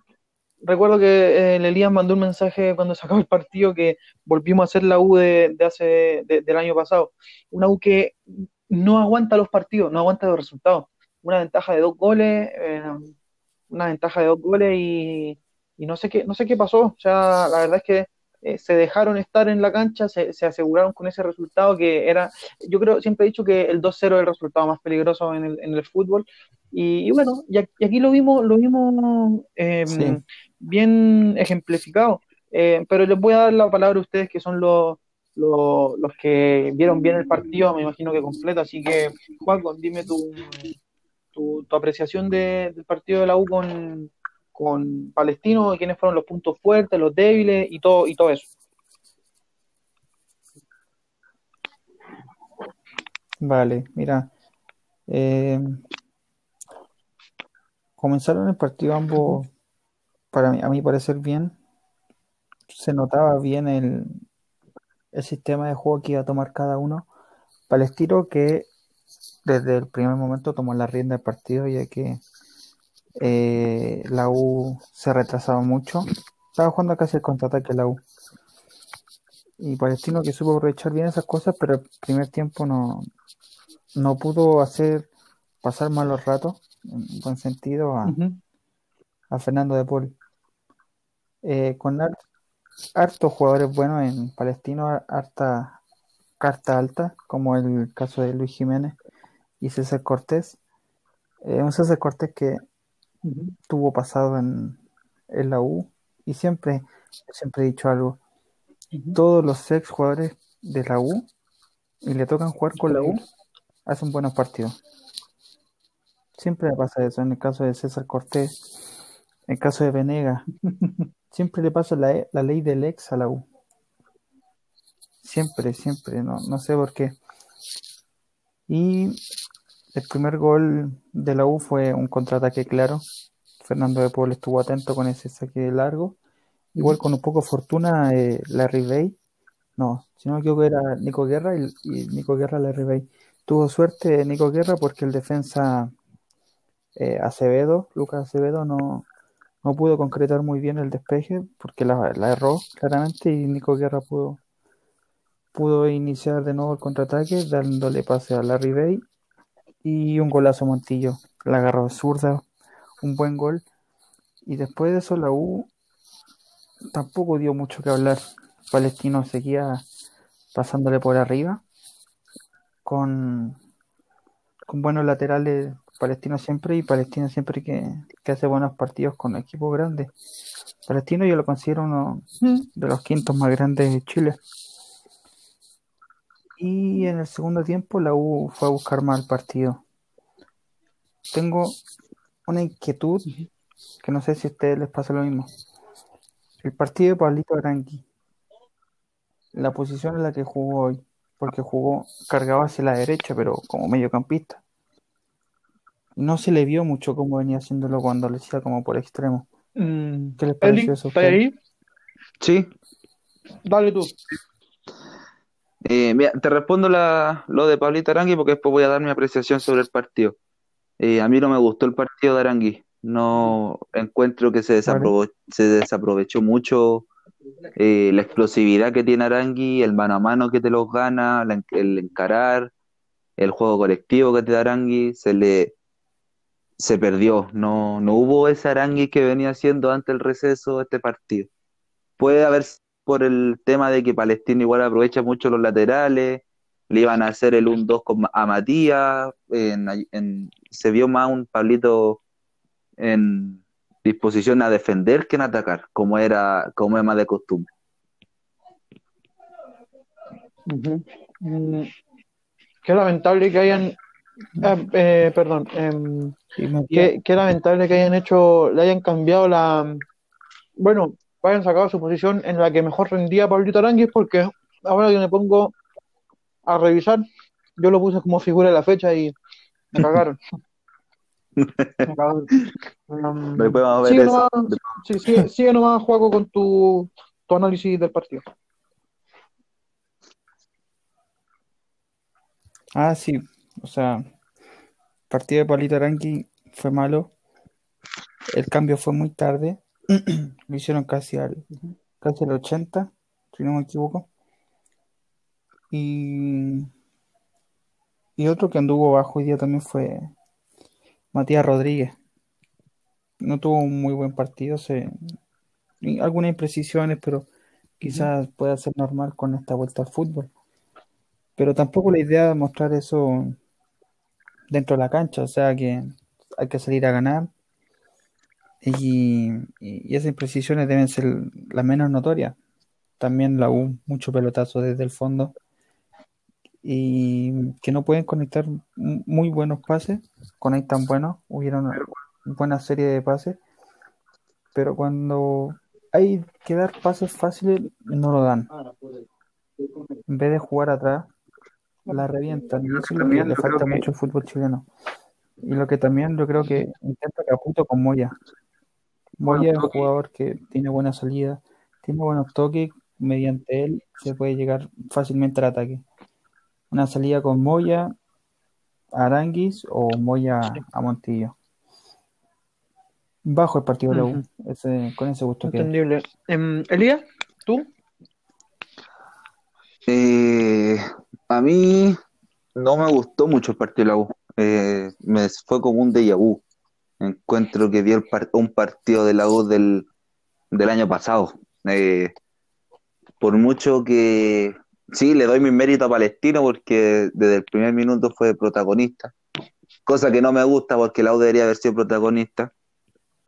recuerdo que eh, el Elías mandó un mensaje cuando se el partido que volvimos a hacer la U de, hace, de- del año pasado. Una U que no aguanta los partidos, no aguanta los resultados. Una ventaja de dos goles, eh, una ventaja de dos goles y, y no sé qué, no sé qué pasó. O sea, la verdad es que eh, se dejaron estar en la cancha, se, se, aseguraron con ese resultado que era, yo creo, siempre he dicho que el 2-0 es el resultado más peligroso en el, en el fútbol. Y, y bueno, y aquí lo vimos, lo vimos eh, sí. bien ejemplificado. Eh, pero les voy a dar la palabra a ustedes que son los, los, los, que vieron bien el partido, me imagino que completo. Así que, Juan, dime tu, tu, tu apreciación de, del partido de la U con, con Palestino, quiénes fueron los puntos fuertes, los débiles y todo, y todo eso. Vale, mira. Eh, comenzaron el partido ambos, para mí, a mi parecer, bien. Se notaba bien el, el sistema de juego que iba a tomar cada uno. Palestino que desde el primer momento tomó la rienda del partido, ya que eh, la U se retrasaba mucho. Estaba jugando casi el contraataque la U. Y Palestino que supo aprovechar bien esas cosas, pero el primer tiempo no, no pudo hacer pasar malos ratos, en buen sentido, a, uh -huh. a Fernando de Paul. Eh, con hart, hartos jugadores buenos en Palestino, harta carta alta, como el caso de Luis Jiménez y César Cortés. Eh, un César Cortés que uh -huh. tuvo pasado en, en, la U y siempre, siempre he dicho algo. Uh -huh. Todos los ex jugadores de la U y le tocan jugar con la U hacen buenos partidos. Siempre le pasa eso. En el caso de César Cortés, en el caso de Venega, siempre le pasa la, la, ley del ex a la U. Siempre, siempre, no, no sé por qué. Y el primer gol de la U fue un contraataque claro. Fernando de Pueblo estuvo atento con ese saque largo. Igual con un poco de fortuna, eh, Bay. No, si no me era Nico Guerra y, Nico Guerra, Larry Bay. Tuvo suerte Nico Guerra porque el defensa eh, Acevedo, Lucas Acevedo, no, no pudo concretar muy bien el despeje porque la, la, erró claramente y Nico Guerra pudo, pudo iniciar de nuevo el contraataque dándole pase a Larry Bay y un golazo Montillo, la agarró zurda, un buen gol y después de eso la U tampoco dio mucho que hablar. Palestino seguía pasándole por arriba con, con buenos laterales Palestino siempre y Palestino siempre que, que, hace buenos partidos con equipos grandes. Palestino yo lo considero uno de los quintos más grandes de Chile. Y en el segundo tiempo la U fue a buscar más el partido. Tengo una inquietud que no sé si a ustedes les pasa lo mismo. El partido de Pablito Arangui, la posición en la que jugó hoy, porque jugó cargado hacia la derecha, pero como mediocampista no se le vio mucho como venía haciéndolo cuando le hacía como por extremo. Mm. ¿Qué les pareció Eli, eso? ¿Está ahí? Sí. Dale tú. Eh, mira, te respondo la, lo de Pablito Arangui porque después voy a dar mi apreciación sobre el partido. Eh, a mí no me gustó el partido de Arangui. No encuentro que se, desapro vale. se desaprovechó mucho eh, la explosividad que tiene Arangui, el mano a mano que te los gana, la, el encarar, el juego colectivo que te da Arangui. Se le se perdió, no, no hubo ese arangui que venía haciendo antes del receso de este partido. Puede haber por el tema de que Palestino igual aprovecha mucho los laterales, le iban a hacer el 1-2 a Matías, en, en, se vio más un Pablito en disposición a defender que en atacar, como era, como es más de costumbre. Uh -huh. Qué lamentable que hayan eh, eh, perdón, eh, qué, qué, lamentable que hayan hecho, le hayan cambiado la, bueno, hayan sacado su posición en la que mejor rendía Pablito Aranguis, porque ahora que me pongo a revisar, yo lo puse como figura de la fecha y me cagaron. me cagaron. Um, sigue, nomás, sí, sigue, sigue nomás, Juego, con tu, tu análisis del partido. Ah, sí, o sea, el partido de Pablito Aranqui fue malo. El cambio fue muy tarde. Lo hicieron casi al, casi al 80, si no me equivoco. Y, y otro que anduvo bajo hoy día también fue Matías Rodríguez. No tuvo un muy buen partido, se, algunas imprecisiones, pero quizás pueda ser normal con esta vuelta al fútbol. Pero tampoco la idea de mostrar eso dentro de la cancha, o sea que hay que salir a ganar y, y esas imprecisiones deben ser las menos notorias. También la U, mucho pelotazo desde el fondo y que no pueden conectar muy buenos pases, conectan buenos, hubieron una buena serie de pases, pero cuando hay que dar pases fáciles no lo dan. En vez de jugar atrás, la revientan. Y eso que le falta mucho al fútbol chileno. Y lo que también yo creo que intenta Caputo con Moya. Moya es un jugador que tiene buena salida, tiene buenos toques, mediante él se puede llegar fácilmente al ataque. Una salida con Moya, Aranguis o Moya a Montillo. Bajo el partido de la U, ese, con ese gusto Entendible. Em, Elías, ¿tú? Eh, a mí no me gustó mucho el partido de la U. Eh, me fue como un déjà vu. Encuentro que vi el un partido de la U del, del año pasado. Eh, por mucho que sí, le doy mi mérito a Palestino porque desde el primer minuto fue protagonista. Cosa que no me gusta porque la U debería haber sido protagonista.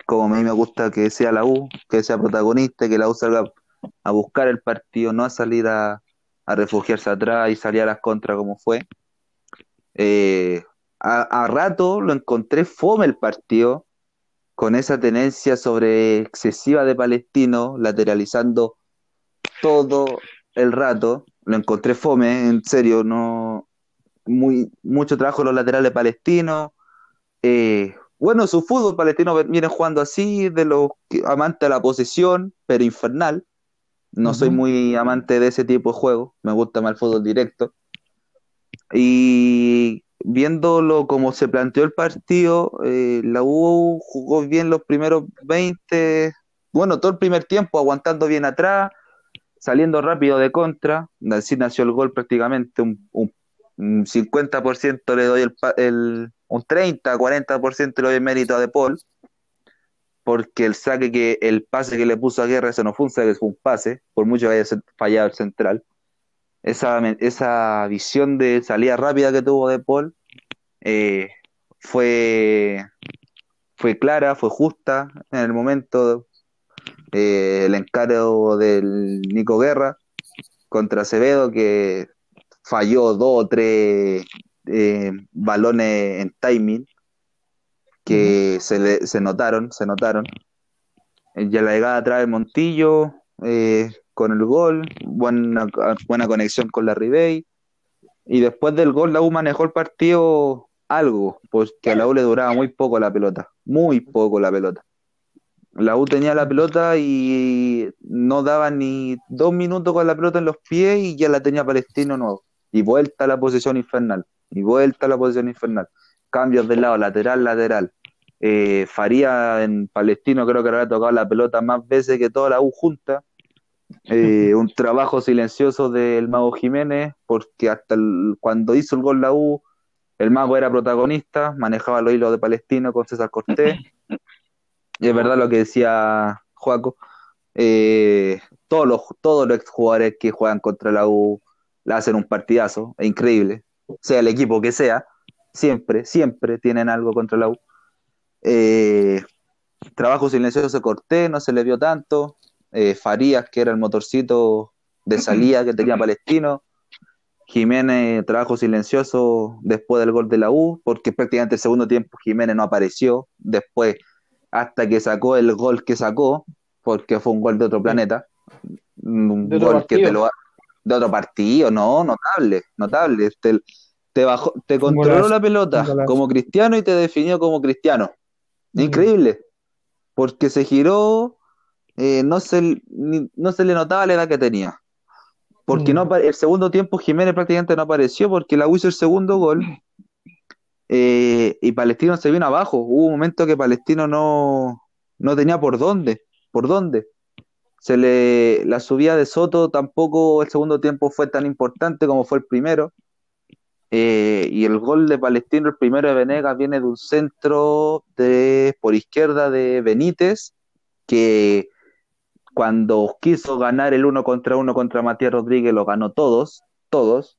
Como a mí me gusta que sea la U, que sea protagonista, que la U salga a buscar el partido, no a salir a, a refugiarse atrás y salir a las contras como fue. Eh, a, rato lo encontré fome el partido, con esa tenencia sobre excesiva de Palestino, lateralizando todo el rato. Lo encontré fome, en serio, no muy mucho trabajo en los laterales palestinos. Eh, bueno, su fútbol palestino viene jugando así, de los amantes de la posesión, pero infernal. No soy muy amante de ese tipo de juego, me gusta más el fútbol directo. Y viéndolo como se planteó el partido, eh, la U jugó bien los primeros 20, bueno, todo el primer tiempo, aguantando bien atrás, saliendo rápido de contra. Así nació el gol prácticamente, un, 50% le doy el, un 30, 40% le doy el mérito a De Paul porque el saque que, el pase que le puso a Guerra, eso no fue un saque, fue un pase, por mucho que haya fallado el central. Esa, esa visión de salida rápida que tuvo De Paul eh, fue, fue clara, fue justa en el momento. Eh, el encargo del Nico Guerra contra Acevedo, que falló dos o tres eh, balones en timing que se, se notaron, se notaron. Ya la llegada atrás de Montillo, eh, con el gol, buena, buena conexión con la Ribey. Y después del gol, la U manejó el partido algo, porque a la U le duraba muy poco la pelota, muy poco la pelota. La U tenía la pelota y no daba ni dos minutos con la pelota en los pies y ya la tenía Palestino nuevo. Y vuelta a la posición infernal, y vuelta a la posición infernal cambios de lado, lateral, lateral. Eh, Faría en Palestino creo que le ha tocado la pelota más veces que toda la U junta. Eh, un trabajo silencioso del Mago Jiménez, porque hasta cuando hizo el gol la U, el Mago era protagonista, manejaba los hilos de Palestino con César Cortés. Y es verdad lo que decía Joaco. Eh, todos los todos los exjugadores que juegan contra la U le hacen un partidazo, es increíble, sea el equipo que sea siempre, siempre tienen algo contra la U. Eh, trabajo silencioso Corté, no se le vio tanto. Eh, Farías, que era el motorcito de salida que tenía Palestino. Jiménez, trabajo silencioso después del gol de la U, porque prácticamente el segundo tiempo Jiménez no apareció. Después, hasta que sacó el gol que sacó, porque fue un gol de otro planeta. Un gol que te lo de otro partido, no, notable, notable. Te, bajó, te controló la pelota como cristiano y te definió como cristiano. Increíble. Porque se giró, eh, no, se, no se le notaba la edad que tenía. Porque no el segundo tiempo Jiménez prácticamente no apareció porque la hizo el segundo gol eh, y Palestino se vino abajo. Hubo un momento que Palestino no, no tenía por dónde. ¿Por dónde? Se le, la subida de Soto tampoco el segundo tiempo fue tan importante como fue el primero. Eh, y el gol de Palestino, el primero de Venegas, viene de un centro de por izquierda de Benítez, que cuando quiso ganar el uno contra uno contra Matías Rodríguez, lo ganó todos, todos.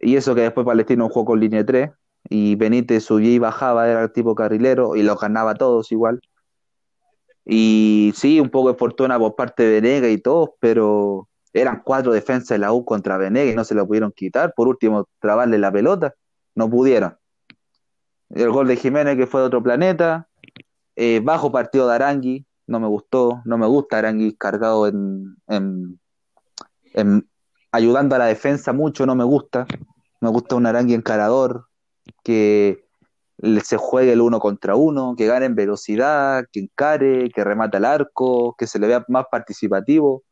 Y eso que después Palestino jugó con línea 3 y Benítez subía y bajaba, era el tipo carrilero y los ganaba todos igual. Y sí, un poco de fortuna por parte de Venega y todos, pero eran cuatro defensas de la U contra Venega y no se lo pudieron quitar. Por último, trabarle la pelota, no pudieron. El gol de Jiménez que fue de otro planeta. Eh, bajo partido de Arangui, no me gustó, no me gusta Arangui cargado en, en, ayudando a la defensa mucho, no me gusta. Me gusta un Arangui encarador, que se juegue el uno contra uno, que gane en velocidad, que encare, que remate al arco, que se le vea más participativo.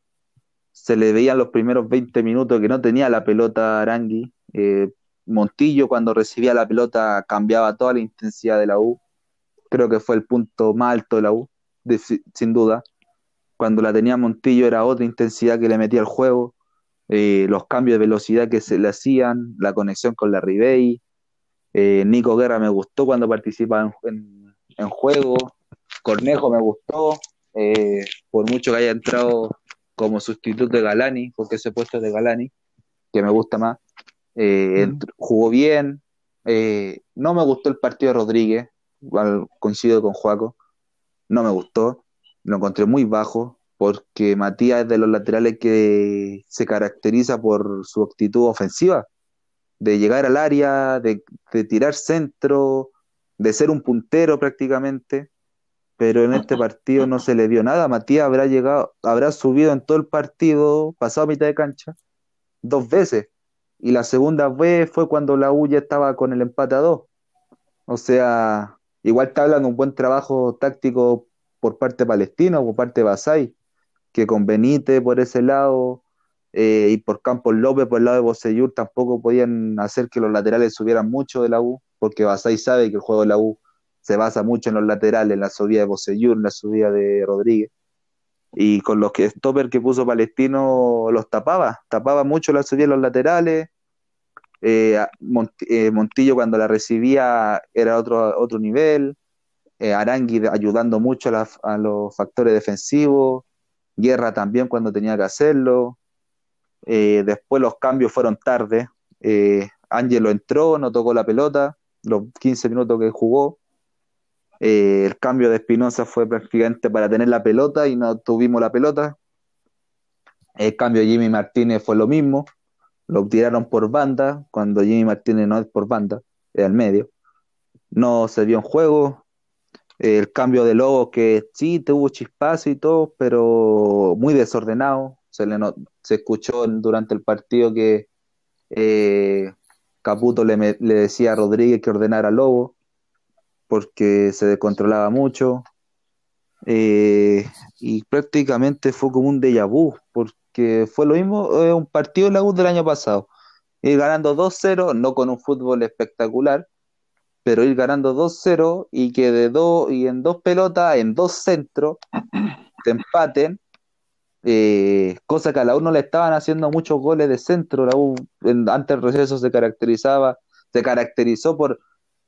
Se le veían los primeros 20 minutos que no tenía la pelota Arangui. Eh, Montillo cuando recibía la pelota cambiaba toda la intensidad de la U. Creo que fue el punto más alto de la U, sin duda. Cuando la tenía Montillo era otra intensidad que le metía al juego. Eh, los cambios de velocidad que se le hacían, la conexión con la Ribey, eh, Nico Guerra me gustó cuando participaba en, juego. Cornejo me gustó, eh, por mucho que haya entrado como sustituto de Galani, porque ese puesto es de Galani, que me gusta más. Eh, jugó bien. no me gustó el partido de Rodríguez, coincido con Juaco. No me gustó, lo encontré muy bajo, porque Matías es de los laterales que se caracteriza por su actitud ofensiva de llegar al área, de, tirar centro, de ser un puntero prácticamente, pero en este partido no se le vio nada. Matías habrá llegado, habrá subido en todo el partido, pasado a mitad de cancha, dos veces. Y la segunda vez fue cuando la U ya estaba con el empate a dos. O sea, igual está hablando un buen trabajo táctico por parte palestino, por parte de Basay, que con Benítez por ese lado, eh, y por Campos López, por el lado de Boseyur, tampoco podían hacer que los laterales subieran mucho de la U, porque Basay sabe que el juego de la U se basa mucho en los laterales, en la subida de Boseyur, en la subida de Rodríguez. Y con los que stopper que puso Palestino los tapaba, tapaba mucho la subida de los laterales. Eh, eh, Montillo cuando la recibía era otro, otro nivel. Arangui ayudando mucho a, los factores defensivos. Guerra también cuando tenía que hacerlo. Eh, después los cambios fueron tarde. Eh, Ángelo entró, no tocó la pelota, los 15 minutos que jugó. Eh, el cambio de Espinosa fue prácticamente para tener la pelota y no tuvimos la pelota. El cambio de Jimmy Martínez fue lo mismo. Lo tiraron por banda, cuando Jimmy Martínez no es por banda, es al medio. No se vio en juego. El cambio de logo que sí tuvo chispazo y todo, pero muy desordenado. Se, le se escuchó durante el partido que eh, Caputo le, le, decía a Rodríguez que ordenara Lobo porque se descontrolaba mucho. Eh, y prácticamente fue como un déjà vu, porque fue lo mismo, eh, un partido de la U del año pasado. Ir ganando 2-0, no con un fútbol espectacular, pero ir ganando 2-0 y que de dos y en dos pelotas, en dos centros, te empaten eh, cosa que a la U no le estaban haciendo muchos goles de centro. La U antes del receso se caracterizaba, se caracterizó por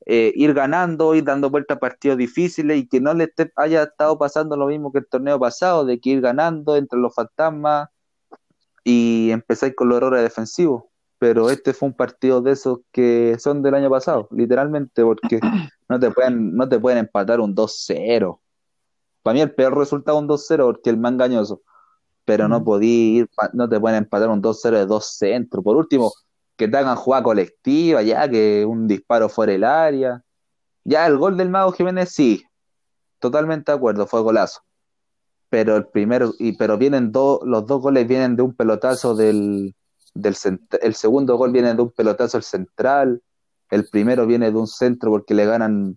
eh, ir ganando, ir dando vueltas a partidos difíciles y que no le haya estado pasando lo mismo que el torneo pasado, de que ir ganando entre los fantasmas y empezar con los errores defensivos. Pero este fue un partido de esos que son del año pasado, literalmente, porque no te pueden, no te pueden empatar un 2-0. Para mí el peor resultado un 2-0 porque el más engañoso pero no podí ir, no te pueden empatar un 2-0 de dos centros. Por último, que te hagan jugada colectiva, ya que un disparo fuera del área. Ya el gol del Mago Jiménez, sí, totalmente de acuerdo, fue golazo. Pero el primero, y, pero vienen dos, los dos goles vienen de un pelotazo del, del el segundo gol viene de un pelotazo al central, el primero viene de un centro porque le ganan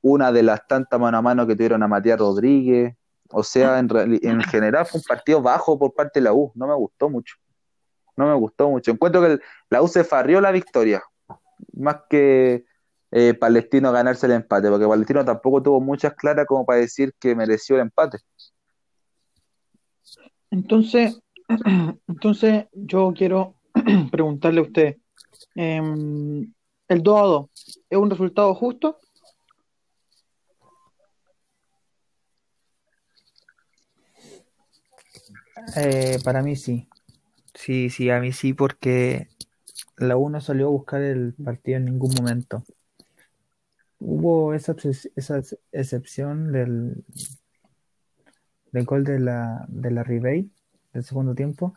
una de las tantas mano a mano que tuvieron a Matías Rodríguez. O sea, en, en general fue un partido bajo por parte de la U. No me gustó mucho. No me gustó mucho. Encuentro que la U se farrió la victoria. Más que eh, Palestino ganarse el empate. Porque Palestino tampoco tuvo muchas claras como para decir que mereció el empate. Entonces, entonces yo quiero preguntarle a usted. Em, ¿El 2 a 2 es un resultado justo? Eh, para mí sí. Sí, sí, a mí sí, porque la U no salió a buscar el partido en ningún momento. Hubo esa, esa ex- excepción del, del gol de la, de la Ribey del segundo tiempo.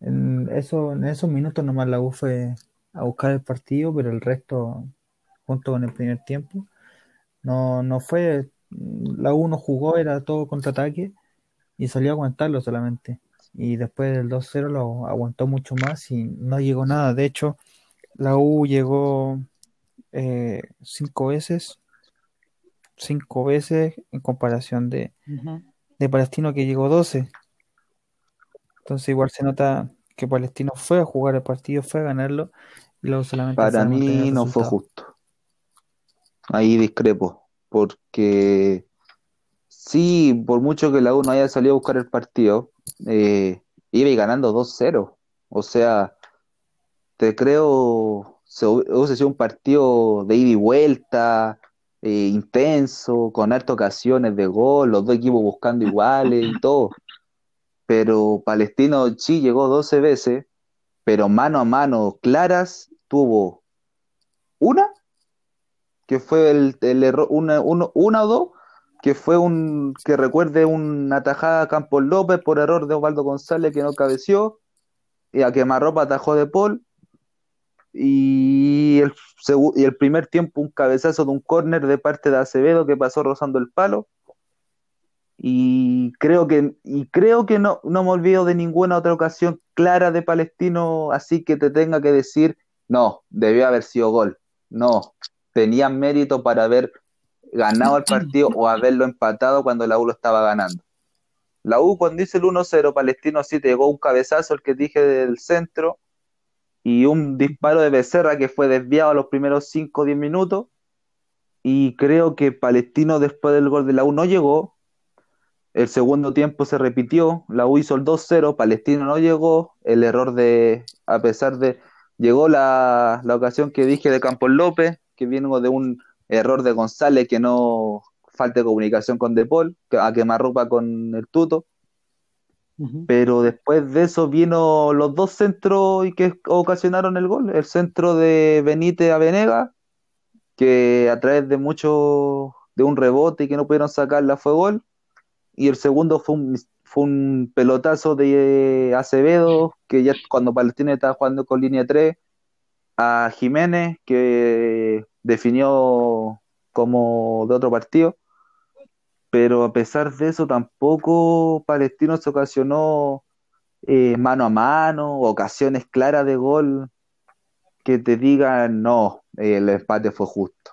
En, eso, en esos minutos nomás la U fue a buscar el partido, pero el resto, junto con el primer tiempo, no, no fue. La U no jugó, era todo contraataque y salió a aguantarlo solamente. Y después del 2-0 lo aguantó mucho más y no llegó nada. De hecho, la U llegó eh, cinco veces, cinco veces en comparación de. De Palestino que llegó 12. Entonces igual se nota que Palestino fue a jugar el partido, fue a ganarlo y luego solamente Para mí no fue justo. Ahí discrepo, porque sí, por mucho que la U no haya salido a buscar el partido, eh, iba y ganando 2-0. O sea, te creo, se hu- hubiese sido un partido de ida y vuelta, eh, intenso, con hartas ocasiones de gol, los dos equipos buscando iguales y todo. Pero Palestino sí llegó 12 veces, pero mano a mano claras tuvo una, que fue el, el error, una, una o dos, que fue un, que recuerde una atajada a Campos López por error de Osvaldo González que no cabeció, y a quemarropa atajó de Paul, y el, y el primer tiempo un cabezazo de un córner de parte de Acevedo que pasó rozando el palo. Y creo que, y creo que no, no me olvido de ninguna otra ocasión clara de Palestino, así que te tenga que decir, no, debió haber sido gol. No, tenían mérito para haber ganado el partido o haberlo empatado cuando la U lo estaba ganando. La U cuando hizo el 1-0, Palestino sí te llegó un cabezazo, el que dije del centro, y un disparo de Becerra que fue desviado a los primeros 5 o 10 minutos. Y creo que Palestino después del gol de la U no llegó. El segundo tiempo se repitió, la U hizo el 2-0, Palestino no llegó. El error de, a pesar de, llegó la, la ocasión que dije de Campos López, que vino de un error de González que no falta comunicación con De Paul, que- a quemarropa con el Tuto. Pero después de eso vino los dos centros que ocasionaron el gol. El centro de Benítez a Venega, que a través de mucho, de un rebote que no pudieron sacarla fue gol. Y el segundo fue un, fue un pelotazo de Acevedo, que ya cuando Palestina estaba jugando con línea 3, a Jiménez, que definió como de otro partido. Pero a pesar de eso, tampoco Palestino se ocasionó eh, mano a mano, ocasiones claras de gol que te digan, no, el empate fue justo.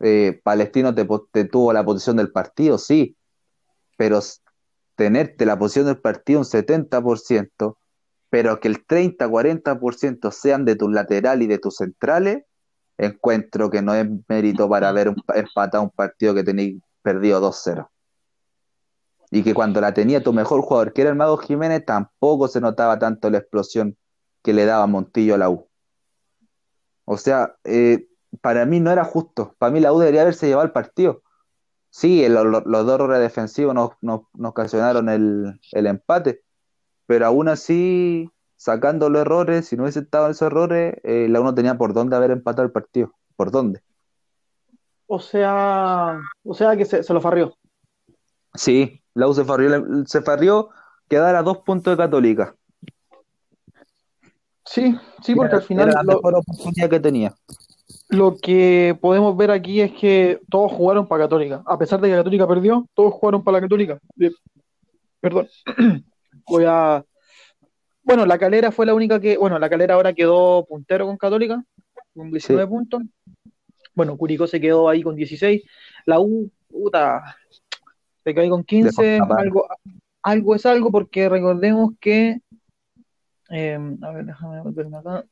Eh, Palestino te, tuvo la posición del partido, sí, pero tenerte la posición del partido un 70%, pero que el 30-40% sean de tus laterales y de tus centrales, encuentro que no es mérito para haber empatado un partido que tenéis perdido 2-0. Y que cuando la tenía tu mejor jugador, que era el Mago Jiménez, tampoco se notaba tanto la explosión que le daba Montillo a la U. O sea, eh, para mí no era justo. Para mí la U debería haberse llevado el partido. Sí, los dos errores defensivos nos, nos, nos ocasionaron el, el empate, pero aún así, sacando los errores, si no hubiese estado esos errores, eh, la U no tenía por dónde haber empatado el partido. ¿Por dónde? O sea, o sea que se, se lo farrió. Sí, la U se farrió, se farrió quedar a dos puntos de Católica. Sí, sí, porque al final Era la lo, mejor oportunidad que tenía. lo que podemos ver aquí es que todos jugaron para Católica. A pesar de que Católica perdió, todos jugaron para la Católica. Perdón. Voy a. Bueno, la Calera fue la única que. Bueno, la Calera ahora quedó puntero con Católica, con 19 Sí. puntos. Bueno, Curicó se quedó ahí con 16. La U, puta, se quedó ahí con 15. Dejó escapar. Algo, algo es algo, porque recordemos que. eh, a ver, déjame volverme acá.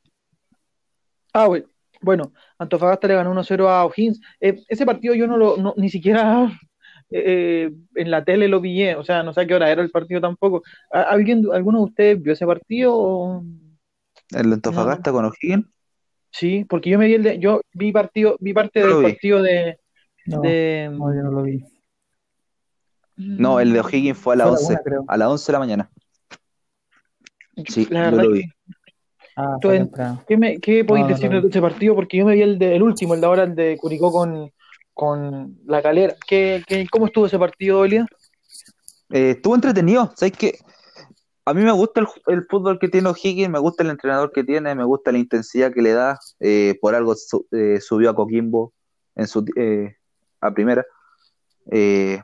Ah, güey. Bueno, Antofagasta le ganó 1-0 a O'Higgins. Eh, ese partido yo no lo, no- ni siquiera eh, en la tele lo pillé, o sea, no sé a qué hora era el partido tampoco. ¿A- ¿Alguien, alguno de ustedes vio ese partido? El Antofagasta con O'Higgins. Sí, porque yo me vi el de, yo vi partido, vi parte del vi. partido de, No, de no, yo no lo vi. No, el de O'Higgins fue a las Fue a la 11, una, creo. a las 11 de la mañana. Sí, La yo lo que- vi. Ah. ¿Qué, me, qué podéis No, decir de ese partido? Porque yo me vi el, de- el último, el de ahora, el de Curicó con, con la calera. ¿Qué, qué, ¿Cómo estuvo ese partido, Elia? Eh, estuvo entretenido. ¿Sabes qué? A mí me gusta el, fútbol que tiene O'Higgins, me gusta el entrenador que tiene, me gusta la intensidad que le da. eh, por algo eh, subió a Coquimbo en su, eh, a primera. Eh,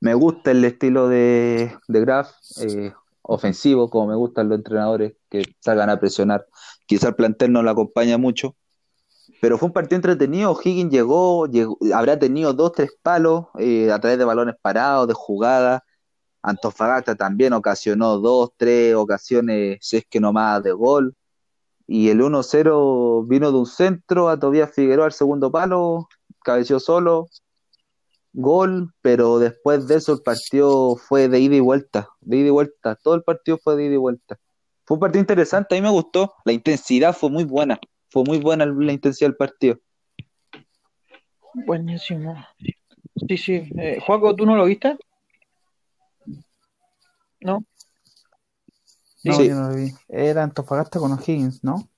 me gusta el estilo de, Graf, ofensivo, como me gustan los entrenadores que salgan a presionar. Quizá el plantel no lo acompaña mucho, pero fue un partido entretenido. O'Higgins llegó, llegó- habrá tenido dos, tres palos a través de balones parados, de jugadas. Antofagasta también ocasionó dos, tres ocasiones, si es que no más, de gol. Y el 1-0 vino de un centro a Tobías Figueroa al segundo palo, cabeció solo, gol, pero después de eso el partido fue de ida y vuelta, de ida y vuelta, todo el partido fue de ida y vuelta. Fue un partido interesante, a mí me gustó, la intensidad fue muy buena, fue muy buena la intensidad del partido. Buenísimo. Sí, sí. Eh, Juaco, ¿tú no lo viste? ¿No? No, Sí. yo no lo vi. Era Antofagasta con O'Higgins, ¿no?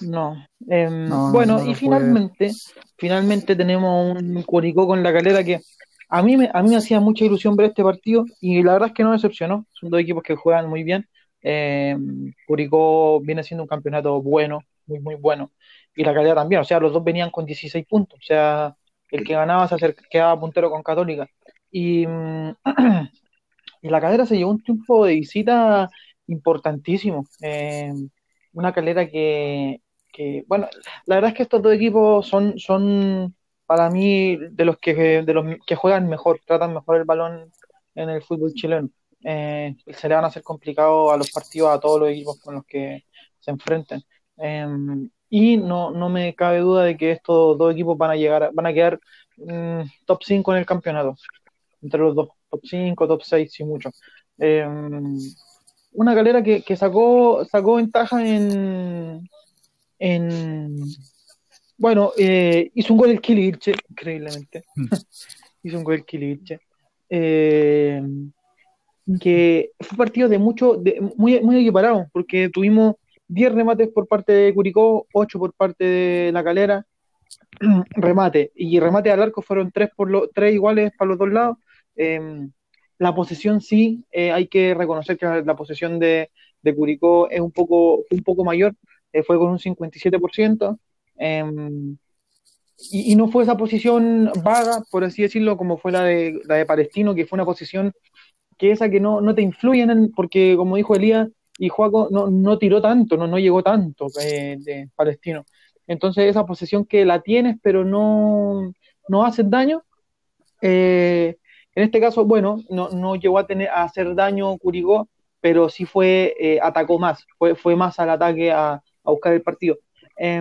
No. Em, No, no, bueno, no lo y finalmente, finalmente tenemos un Curicó con la calera que a mí me, a mí me hacía mucha ilusión ver este partido y la verdad es que no decepcionó. Son dos equipos que juegan muy bien. Em, Curicó viene siendo un campeonato bueno, muy, muy bueno. Y la calera también. O sea, los dos venían con 16 puntos. O sea, el que ganaba se quedaba puntero con Católica. Y, mm, y la calera se llevó un triunfo de visita importantísimo. Em, una calera que, que, bueno, la verdad es que estos dos equipos son, son para mí de los que, de los que juegan mejor, tratan mejor el balón en el fútbol chileno. Eh, se le van a hacer complicado a los partidos a todos los equipos con los que se enfrenten. Eh, y no, no me cabe duda de que estos dos equipos van a llegar, van a quedar mm, top 5 en el campeonato, entre los dos, top 5, top 6, si mucho. Eh, una galera que, que sacó, sacó ventaja en, en bueno, eh, hizo un gol el Kili Vilche, increíblemente. hizo un gol el Kili Vilche. Eh, que fue un partido de mucho, de, muy, muy equiparado, porque tuvimos 10 remates por parte de Curicó, 8 por parte de la calera, remate, y remate al arco fueron 3 por los tres iguales para los dos lados. Eh, la posesión sí, eh, hay que reconocer que la posesión de, de Curicó es un poco, un poco mayor, eh, fue con un 57%. Eh, y, y, no fue esa posición vaga, por así decirlo, como fue la de, la de Palestino, que fue una posición que esa que no, no te influye en el, porque como dijo Elías y Juaco, no, no tiró tanto, no, no llegó tanto eh, de Palestino. Entonces esa posesión que la tienes, pero no, no haces daño, eh, en este caso, bueno, no, no llegó a, tener, a hacer daño Curigó, pero sí fue, eh, atacó más, fue, fue más al ataque a, a buscar el partido. Eh,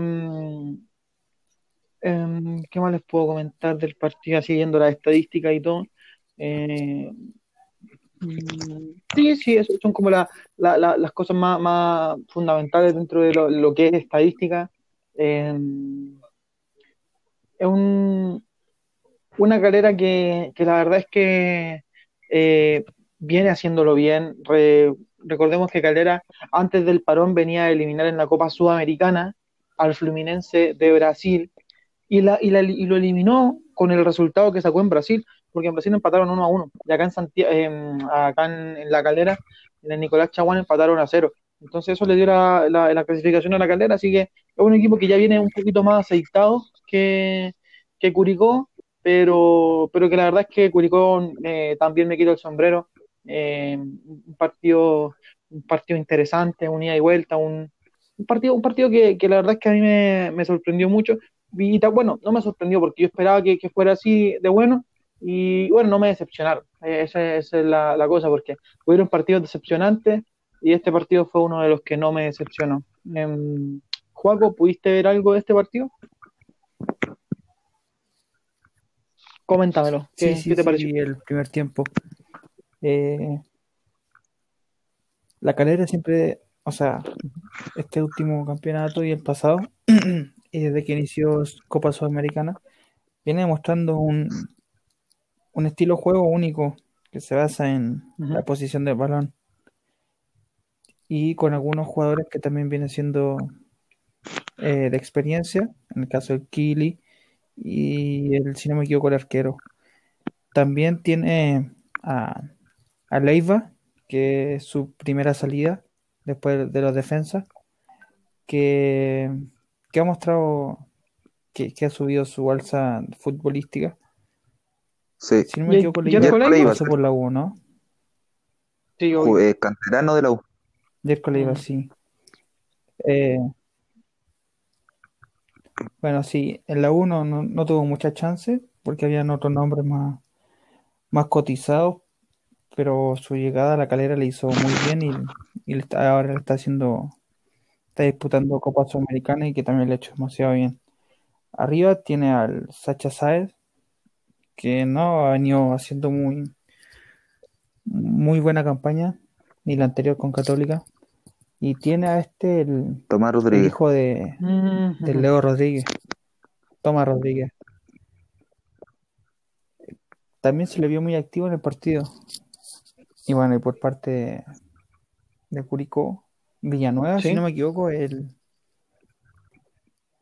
eh, ¿Qué más les puedo comentar del partido, siguiendo la estadística y todo? Eh, sí, sí, eso son como la, la, la, las cosas más, más, fundamentales dentro de lo, que es estadística. Eh, es un, una carrera que, que, la verdad es que eh, viene haciéndolo bien. Re, recordemos que Calera antes del parón venía a eliminar en la Copa Sudamericana al Fluminense de Brasil y, la, y, la, y, lo eliminó con el resultado que sacó en Brasil, porque en Brasil empataron 1 a 1, y acá en, Santiago, eh, acá en, en, la calera, en el Nicolás Chaguán empataron a 0. Entonces eso le dio la, la, la, clasificación a la calera, así que es un equipo que ya viene un poquito más aceitado que, que Curicó, pero, pero que la verdad es que Curicó eh, también me quito el sombrero. Eh, un partido un partido interesante, un ida y vuelta, un, partido, un partido que, que, la verdad es que a mí me, me sorprendió mucho. Y bueno, no me sorprendió porque yo esperaba que, que, fuera así de bueno y bueno, no me decepcionaron. Esa, esa es la, la, cosa porque hubieron partidos decepcionantes y este partido fue uno de los que no me decepcionó. Eh, Juaco, ¿pudiste ver algo de este partido? Coméntamelo. ¿Qué, sí, sí, ¿qué te sí, pareció? el primer tiempo. Eh, la calera siempre, o sea, este último campeonato y el pasado, y desde que inició Copa Sudamericana, viene demostrando un, un estilo de juego único que se basa en uh -huh. la posición del balón. y con algunos jugadores que también vienen siendo eh, de experiencia, en el caso del Kili y el, si no me equivoco, el arquero. También tiene a, a Leiva, que es su primera salida después de los defensas, que, que ha mostrado que, que ha subido su alza futbolística. Sí. Si no me equivoco, Jerko Leiva, pasó por la U, ¿no? Sí, obvio. Eh, canterano de la U. Jerko Leiva, sí. Eh, bueno, sí, en la 1 no, no tuvo mucha chance porque habían otros nombres más, más cotizados, pero su llegada a la calera le hizo muy bien y, y ahora está haciendo, está disputando Copa Sudamericana y que también le ha hecho demasiado bien. Arriba tiene al Sacha Saez, que no ha venido haciendo muy, muy buena campaña, ni la anterior con Católica. Y tiene a este, el, Tomás el hijo de. Leo Rodríguez, Tomás Rodríguez. También se le vio muy activo en el partido. Y bueno, y por parte de, de Curicó, Villanueva, Sí. si no me equivoco, el,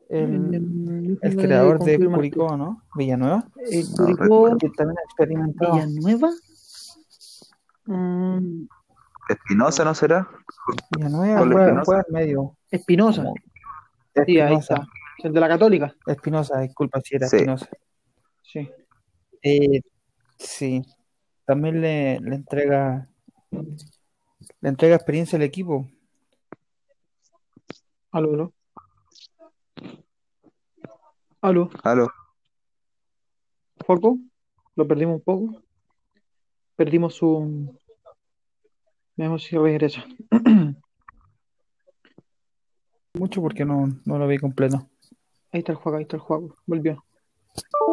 el, creador de. Curicó, ¿no? Villanueva, Eh, No Curicó, que también ha experimentado. Villanueva. Mm, Espinosa, ¿no será? Villanueva Espinosa. juega al medio. Espinosa. Sí, ahí Espinosa, está. El de la Católica. Espinosa, disculpa si era Sí. Espinosa. Sí. Eh, sí, también le, le entrega le entrega experiencia al equipo. Aló, aló. Aló, Aló. Joaco. Lo perdimos un poco. Perdimos su. Veamos si regresa. Mucho porque no, no lo vi completo. Ahí está el juego, ahí está el juego. Volvió.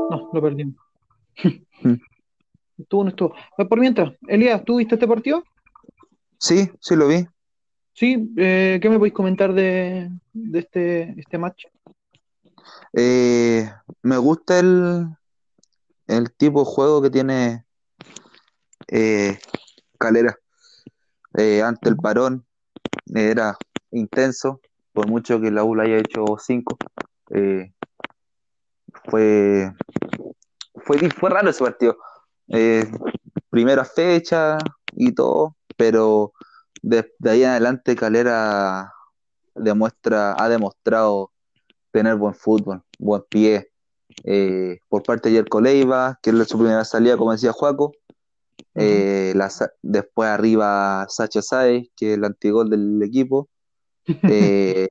No, lo perdimos. Estuvo, no estuvo. Eh, Por mientras, Elías, ¿tú viste este partido? Sí, sí lo vi. Sí, eh, ¿qué me podéis comentar de, de este, este match? Eh, me gusta el, el tipo de juego que tiene eh, Calera. Eh, ante el parón eh, era intenso, por mucho que la U haya hecho cinco. eh, fue, fue, fue raro ese partido. Eh, primera fecha y todo, pero de, de ahí en adelante Calera demuestra, ha demostrado tener buen fútbol, buen pie. eh, por parte de Yerko Leiva, que es su primera salida, como decía Juaco. Eh, la después arriba Sacha Sáez, que es el antigol del equipo. Eh,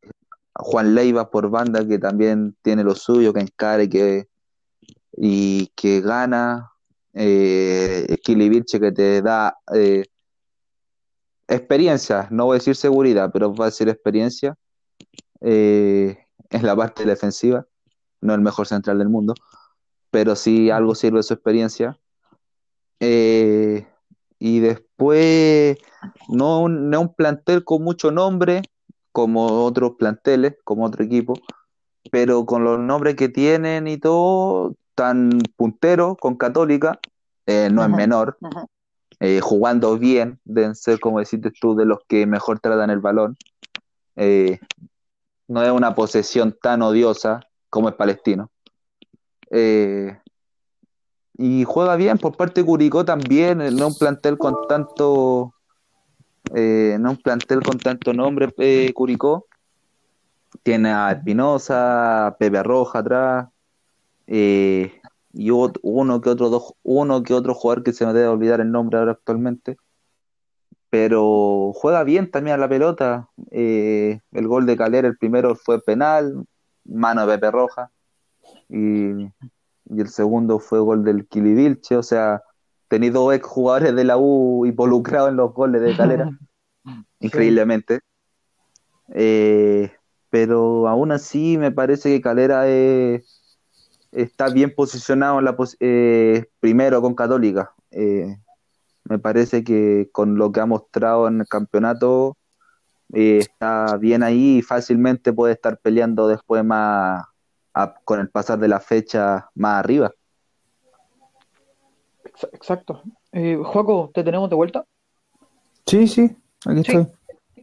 Juan Leiva por banda, que también tiene lo suyo, que encare que, y que gana. Eh, Kili Vilche, que te da eh, experiencia, no voy a decir seguridad, pero va a decir experiencia en la parte defensiva. No el mejor central del mundo, pero sí algo sirve su experiencia. Eh, y después, no un, no un plantel con mucho nombre, como otros planteles, como otro equipo, pero con los nombres que tienen y todo, tan puntero con Católica, eh, no es menor, eh, jugando bien, deben ser, como deciste tú, de los que mejor tratan el balón. Eh, no es una posesión tan odiosa como es Palestino. Y juega bien por parte de Curicó también, eh, no un plantel con tanto, eh, no un plantel con tanto nombre, eh, Curicó. Tiene a Espinosa, Pepe Roja atrás, y uno que otro dos, uno que otro jugador que se me debe olvidar el nombre ahora actualmente. Pero juega bien también a la pelota. el gol de Calera, el primero fue penal, mano de Pepe Roja. Y, y el segundo fue gol del Kili Vilche. O sea, tenéis dos ex jugadores de la U involucrados en los goles de Calera, increíblemente. Eh, pero aún así me parece que Calera está bien posicionado en la pos- eh, primero con Católica. Eh, me parece que con lo que ha mostrado en el campeonato eh, está bien ahí y fácilmente puede estar peleando después más a- con el pasar de la fecha más arriba. Ex- Exacto. Eh, Joaco, ¿te tenemos de vuelta? Sí, sí, aquí Sí. estoy.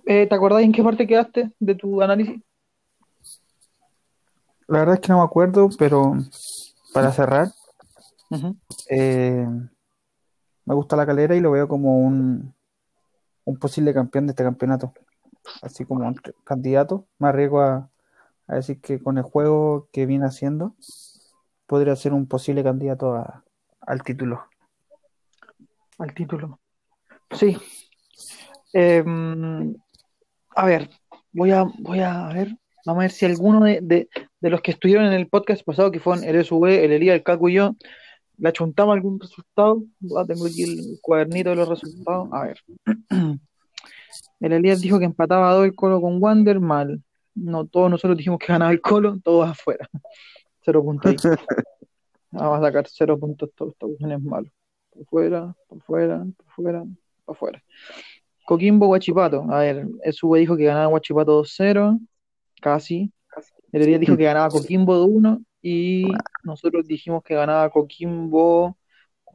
Eh, ¿te acordás en qué parte quedaste de tu análisis? La verdad es que no me acuerdo, pero para cerrar, eh, me gusta la calera y lo veo como un, un posible campeón de este campeonato. Así como un candidato. Me arriesgo a, a decir que con el juego que viene haciendo, podría ser un posible candidato a- al título. al título. Sí. Em, a ver, voy a, voy a ver, vamos a ver si alguno de, de- los que estuvieron en el podcast pasado, que fueron el SV, el Elías, el Caco y yo, le achuntamos algún resultado. Ah, tengo aquí el cuadernito de los resultados. A ver. El Elías dijo que empataba a dos el Colo con Wander, mal. No, todos nosotros dijimos que ganaba el Colo, todos afuera. Cero puntos. Vamos a sacar cero puntos todos, cuestión es malo. Por fuera, por fuera, por fuera, por fuera. Coquimbo, Guachipato. A ver, SV dijo que ganaba Guachipato 2-0, casi. El Elías dijo que ganaba Coquimbo 2-1 y nosotros dijimos que ganaba Coquimbo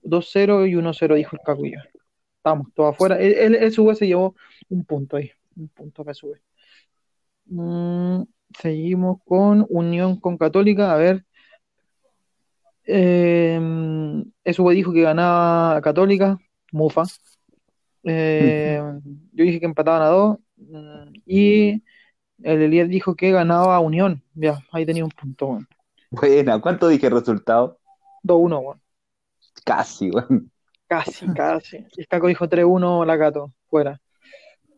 2-0 y 1-0 dijo el Cacuyo. Estamos todos afuera. El, el SV se llevó un punto ahí, un punto para SV. Mm, seguimos con Unión con Católica. A ver, eh, SV dijo que ganaba Católica, Mufa. Eh, yo dije que empataban a dos. mm, Y el Elías dijo que ganaba Unión. Ya, ahí tenía un punto, weón. Buena, ¿cuánto dije el resultado? 2-1, weón. Casi, weón. Casi, casi. Y Caco dijo 3-1 la Cato, fuera.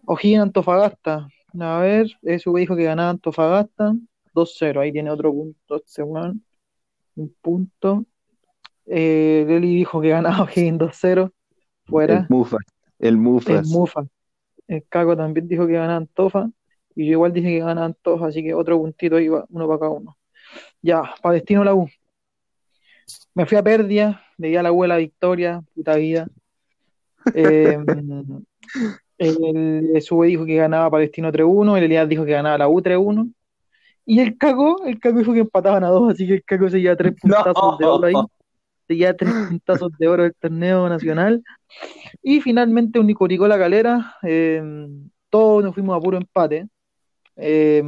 O'Higgins Antofagasta. A ver, SV dijo que ganaba Antofagasta 2-0. Ahí tiene otro punto este weón. Un punto. Eh, Leli dijo que ganaba O'Higgins 2-0. El Fuera. El El Mufas. Mufa. El Caco también dijo que ganaba Antofa. Y yo igual dije que ganaba Antofa, así que otro puntito ahí va, uno para cada uno. Ya, para destino la U. Me fui a Perdia, le di a la U la victoria, puta vida. Eh, el SV dijo que ganaba Palestino 3-1, el Elías dijo que ganaba la U 3-1. Y el Caco, el Caco dijo que empataban a dos, así que el Caco se lleva tres puntazos de oro ahí. Se lleva tres puntazos de oro del torneo nacional. Y finalmente un Nicoricó La Calera. eh, todos nos fuimos a puro empate. Eh,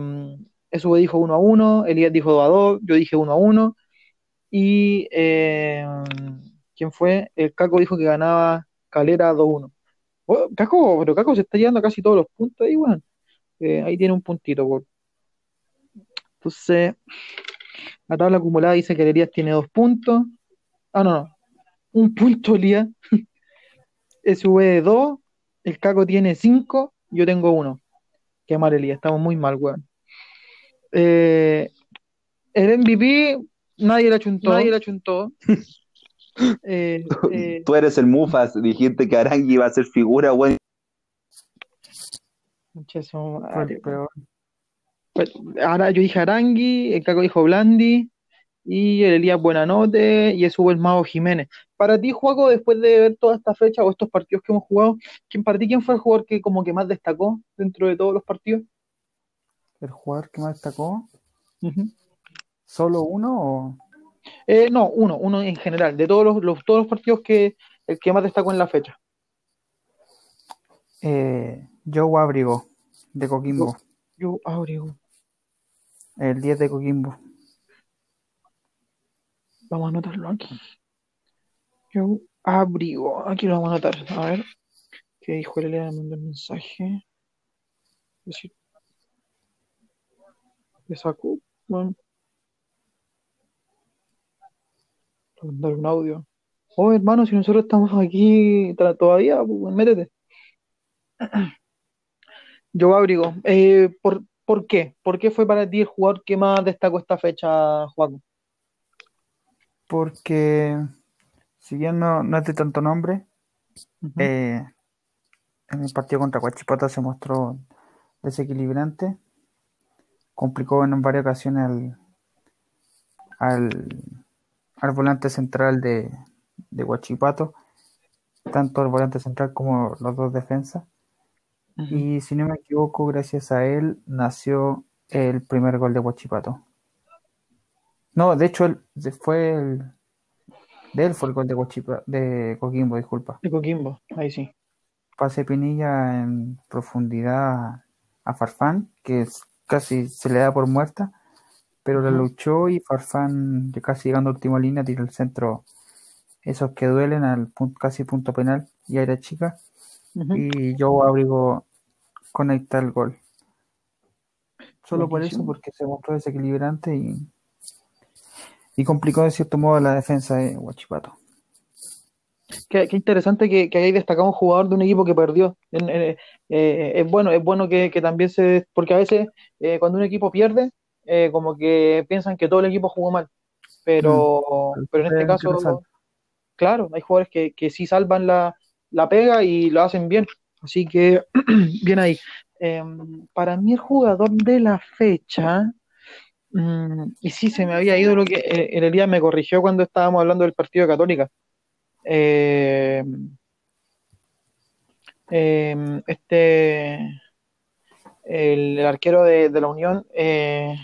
SV dijo 1 a 1, Elías dijo 2 a 2, yo dije 1 a 1. Y eh, ¿quién fue? El Caco dijo que ganaba Calera 2 a 1. Oh, Caco, pero Caco se está llevando casi todos los puntos ahí, weón. Eh, ahí tiene un puntito. Por... Entonces, la tabla acumulada dice que el Elías tiene dos puntos. Ah, no, no. Un punto, Elías. SV 2, el Caco tiene 5, yo tengo 1. Qué mal, Elías, estamos muy mal, weón. Eh, el MVP, nadie le achuntó. Nadie le achuntó. Eh, eh, Tú eres el Mufas. Dijiste que Arangui iba a ser figura, Fue madre. Pues, ahora yo dije Arangui, el Caco dijo Blandi y el Elías Buenanote y eso el Mago Jiménez. Para ti, Juaco, después de ver toda esta fecha o estos partidos que hemos jugado, ¿quién para ti quién fue el jugador que como que más destacó dentro de todos los partidos? ¿El jugador que más destacó? ¿Solo uno o...? Eh, no, uno, uno en general, de todos los, los- todos los partidos que el que más destacó en la fecha. Eh, Joe Abrigo, de Coquimbo. Yo abrigo. El 10 de Coquimbo. Vamos a anotarlo aquí. Yo abrigo. Aquí lo vamos a anotar. A ver. ¿Qué dijo? Me mandó el mensaje. Decir. ¿Le sacó? Bueno. Le mandar un audio. Oh, hermano, si nosotros estamos aquí todavía, pues, métete. Yo abrigo. Eh, ¿por, ¿por qué? ¿Por qué fue para ti el jugador que más destacó esta fecha, Juan? Porque, si bien no, no es de tanto nombre, eh, en el partido contra Huachipato se mostró desequilibrante. Complicó en varias ocasiones al, al, al volante central de, de Huachipato, tanto el volante central como los dos defensas. Y si no me equivoco, gracias a él nació el primer gol de Huachipato. No, de hecho, él, fue el, de él fue el gol de de Coquimbo, disculpa. De Coquimbo, ahí sí. Pase Pinilla en profundidad a Farfán, que es- casi se le da por muerta, pero la luchó y Farfán, ya casi llegando a última línea, tiró el centro, esos que duelen al punto, casi punto penal, y era chica, y Joe Abrigo conecta el gol. Solo por eso, porque se mostró desequilibrante y, y complicó de cierto modo la defensa de Huachipato. Qué, qué interesante que, que hayáis destacado un jugador de un equipo que perdió. En- eh, es bueno, es bueno que, que también se. Porque a veces eh, cuando un equipo pierde, eh, como que piensan que todo el equipo jugó mal. Pero, Mm. pero en este caso, claro, hay jugadores que, que sí salvan la, la pega y lo hacen bien. Así que, bien ahí. Eh, para mí, el jugador de la fecha. mm, y sí, se me había ido lo que eh, el Elías me corrigió cuando estábamos hablando del partido de Católica. Eh, eh, este, el, el arquero de, de la Unión, eh,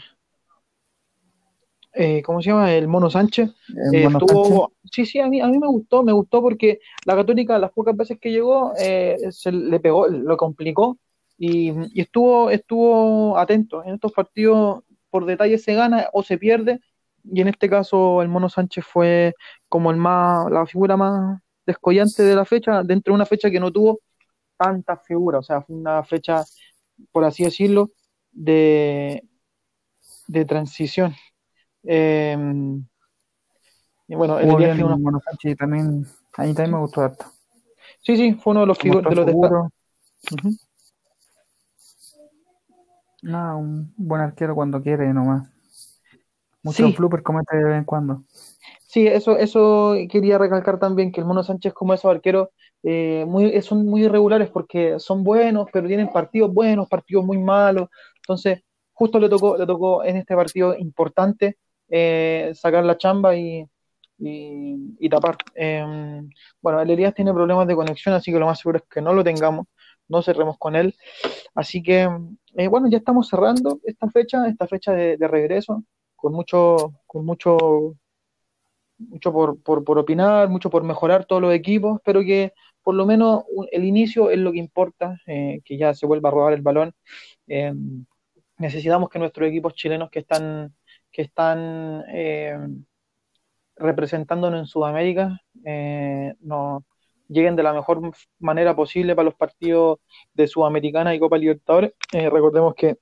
eh, ¿cómo se llama? El Mono Sánchez. El eh, Mono estuvo, sí, sí, a mí, a mí me gustó, me gustó porque la Católica, las pocas veces que llegó, eh, se le pegó, lo complicó y, y estuvo, estuvo atento. En estos partidos, por detalle se gana o se pierde. Y en este caso, el Mono Sánchez fue como el más, la figura más descollante de la fecha, dentro de una fecha que no tuvo tantas figuras. O sea, fue una fecha, por así decirlo, de, de transición. Eh, y bueno, el Elías bien Sánchez y también, a mí también me gustó harto. Sí, sí, fue uno de los, Se figu- mostró de los un buen arquero cuando quiere nomás. Muchos Sí. bloopers comete de vez en cuando. Sí, eso, eso quería recalcar también, que el Mono Sánchez como esos arqueros eh, muy, son muy irregulares porque son buenos, pero tienen partidos buenos, partidos muy malos. Entonces, justo le tocó, le tocó en este partido importante eh, sacar la chamba y, y, tapar. Eh, bueno, el Elías tiene problemas de conexión, así que lo más seguro es que no lo tengamos, no cerremos con él. Así que, eh, bueno, ya estamos cerrando esta fecha, esta fecha de, regreso, con mucho, con mucho mucho por, por, por opinar, mucho por mejorar todos los equipos, pero que por lo menos el inicio es lo que importa, eh, que ya se vuelva a robar el balón. Eh, necesitamos que nuestros equipos chilenos que están, que están eh, representándonos en Sudamérica eh, nos lleguen de la mejor manera posible para los partidos de Sudamericana y Copa Libertadores. Eh, recordemos que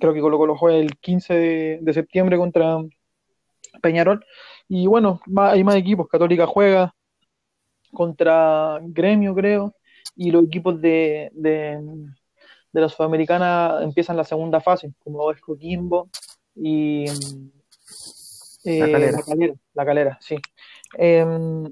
creo que Colo Colo juega el 15 de, septiembre contra Peñarol. Y bueno, hay más equipos. Católica juega contra Gremio, creo. Y los equipos de, de, de la Sudamericana empiezan la segunda fase, como es Coquimbo y eh, La Calera. La Calera, La Calera, sí. Em,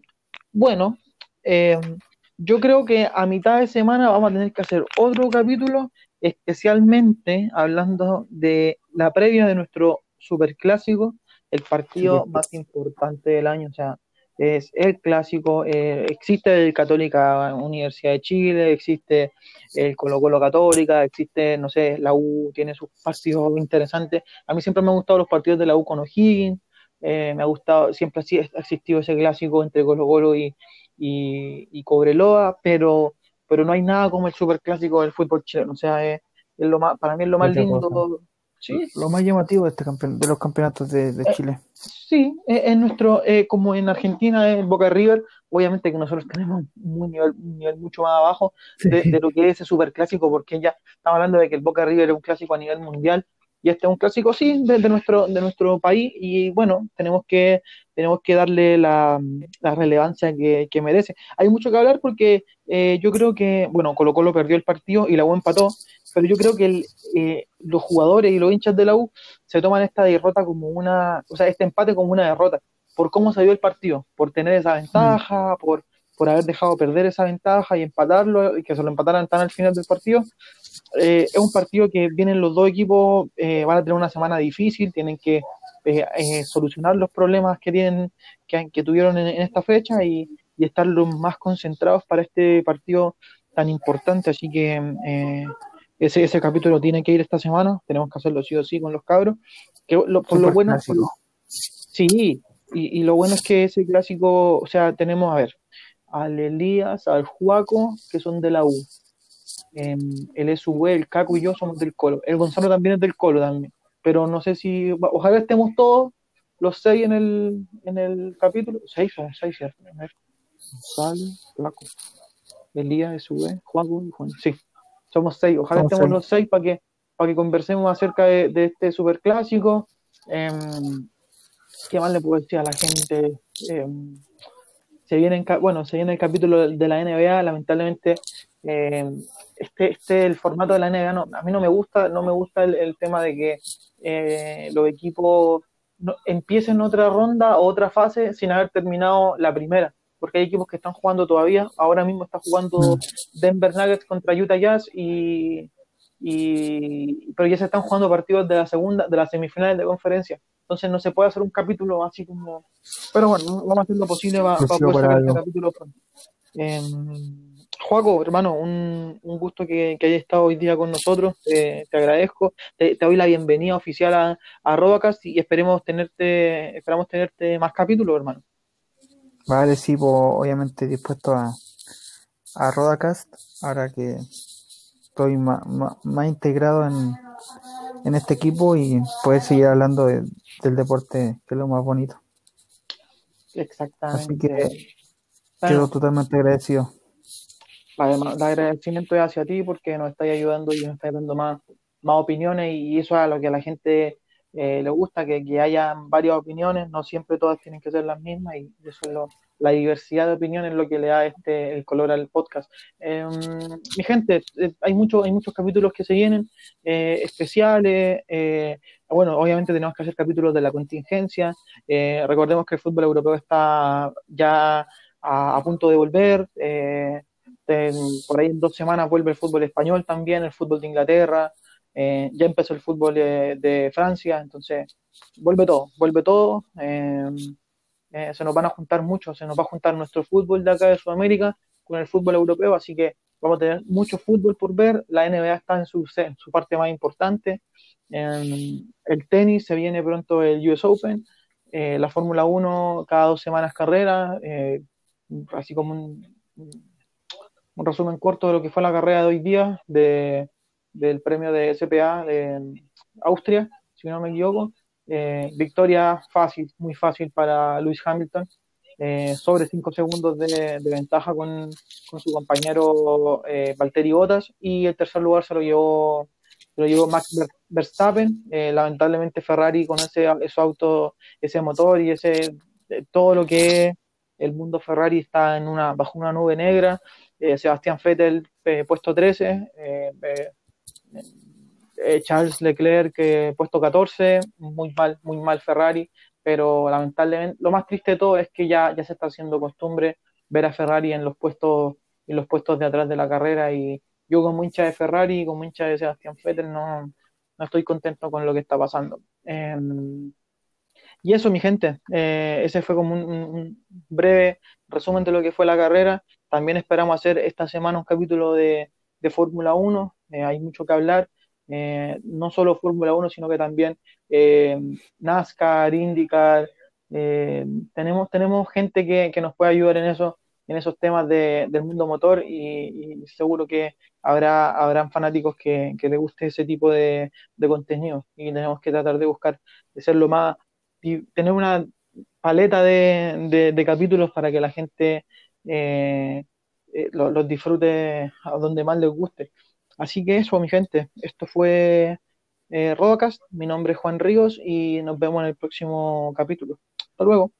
bueno, em, yo creo que a mitad de semana vamos a tener que hacer otro capítulo, especialmente hablando de la previa de nuestro superclásico, el partido más importante del año. O sea, es el clásico. eh, existe el Católica Universidad de Chile, existe el Colo Colo Católica, existe, no sé, la U tiene sus partidos interesantes. A mí siempre me han gustado los partidos de la U con O'Higgins. eh, me ha gustado, siempre así ha existido ese clásico entre Colo Colo y, y, y Cobreloa, pero, pero no hay nada como el superclásico del fútbol chileno. O sea, es, es lo más, para mí es lo más Otra lindo. cosa. Sí, Lo más llamativo de este campeón, de los campeonatos de, de Eh, Chile. Sí, es, es nuestro, eh, como en Argentina, el Boca River, obviamente que nosotros tenemos un nivel, un nivel mucho más abajo de, de lo que es ese superclásico, porque ya estamos hablando de que el Boca River es un clásico a nivel mundial, y este es un clásico, sí, de, de nuestro, de nuestro país, y bueno, tenemos que, tenemos que darle la, la relevancia que, que merece. Hay mucho que hablar porque eh, yo creo que, bueno, Colo Colo perdió el partido y la U empató, pero yo creo que el, eh, los jugadores y los hinchas de la U se toman esta derrota como una, o sea, este empate como una derrota, por cómo se dio el partido, por tener esa ventaja, por, por haber dejado perder esa ventaja y empatarlo, y que se lo empataran tan al final del partido. Eh, es un partido que vienen los dos equipos, eh, van a tener una semana difícil, tienen que eh, eh, solucionar los problemas que tienen, que, que tuvieron en, en esta fecha y, y estar los más concentrados para este partido tan importante. Así que eh, ese, ese capítulo tiene que ir esta semana, tenemos que hacerlo sí o sí con los cabros. Que lo- por lo bueno, por- sí, y, y lo bueno es que ese clásico, o sea, tenemos, a ver, al Elías, al Juaco, que son de la U. em, el SUV, el Caco y yo somos del Colo. El Gonzalo también es del Colo también. Pero no sé si, ojalá estemos todos los seis en el, en el capítulo. Seis, seis, ¿cierto? A ver. Gonzalo, Caco, Elías, SUV, Juan y Juan. Sí, somos seis. Ojalá Somos estemos seis. los seis para que, para que conversemos acerca de, de este superclásico. Em, ¿Qué más le puedo decir a la gente? Em, se viene, bueno, se viene el capítulo de la NBA, lamentablemente eh, este, este el formato de la NBA no, a mí no me gusta, no me gusta el, el tema de que eh, los equipos no- empiecen otra ronda o otra fase sin haber terminado la primera, porque hay equipos que están jugando todavía, ahora mismo está jugando Mm. Denver Nuggets contra Utah Jazz y, y pero ya se están jugando partidos de la segunda, de las semifinales de conferencia, entonces no se puede hacer un capítulo así como pero bueno, vamos a hacer lo posible para, para poder sacar este capítulo pronto. Em, Joaco, hermano, un, un gusto que, que hayas estado hoy día con nosotros. Te, te agradezco. Te, te doy la bienvenida oficial a, a Robacast y esperemos tenerte, esperamos tenerte más capítulos, hermano. Vale, sí, pues, obviamente dispuesto a, a Rodacast, ahora que estoy más, más, más integrado en, en este equipo y poder seguir hablando de- del deporte, que es lo más bonito. Exactamente. Así que Bueno, quedo totalmente agradecido. Además, el agradecimiento es hacia ti porque nos estás ayudando y nos estás dando más, más opiniones y eso es a lo que la gente eh, le gusta, que, que haya varias opiniones, no siempre todas tienen que ser las mismas y eso es lo, la diversidad de opiniones es lo que le da este, el color al podcast. Eh, mi gente, eh, hay, mucho, hay muchos capítulos que se vienen, eh, especiales, eh, bueno, obviamente tenemos que hacer capítulos de la contingencia, eh, recordemos que el fútbol europeo está ya a, a punto de volver, por ahí en dos semanas vuelve el fútbol español también, el fútbol de Inglaterra, eh, ya empezó el fútbol de, de Francia, entonces vuelve todo, vuelve todo. eh, eh, se nos van a juntar mucho, se nos va a juntar nuestro fútbol de acá de Sudamérica con el fútbol europeo, así que vamos a tener mucho fútbol por ver. La NBA está en su, parte más importante. El tenis se viene pronto el US Open, eh, la Fórmula 1 cada dos semanas carrera, eh, así como un, un resumen corto de lo que fue la carrera de hoy día de, del premio de SPA de Austria, si no me equivoco. Eh, victoria fácil, muy fácil para Lewis Hamilton, eh, sobre 5 segundos de, ventaja con, con, su compañero eh, Valtteri Bottas y el tercer lugar se lo llevó, se lo llevó Max Verstappen. Eh, lamentablemente Ferrari con ese, ese auto, ese motor y ese todo lo que es el mundo Ferrari está en una, bajo una nube negra. Sebastián Vettel puesto 13, eh, Charles Leclerc puesto 14, muy mal, muy mal Ferrari, pero lamentablemente lo más triste de todo es que ya, ya se está haciendo costumbre ver a Ferrari en los puestos en los puestos de atrás de la carrera y yo como hincha de Ferrari y como hincha de Sebastián Vettel no, no estoy contento con lo que está pasando. Eh, y eso, mi gente, eh, ese fue como un, breve resumen de lo que fue la carrera. También esperamos hacer esta semana un capítulo de, de Fórmula 1, eh, hay mucho que hablar. Eh, no solo Fórmula 1, sino que también eh, NASCAR, IndyCar. Eh, tenemos, tenemos gente que, que, nos puede ayudar en eso, en esos temas de, del mundo motor y, seguro que habrá habrán fanáticos que, que les guste ese tipo de, de, contenido y tenemos que tratar de buscar de ser lo más tener una paleta de, de, capítulos para que la gente eh, eh, los disfrute a donde más les guste. Así que eso, mi gente, esto fue eh, mi nombre es Juan Ríos y nos vemos en el próximo capítulo. Hasta luego.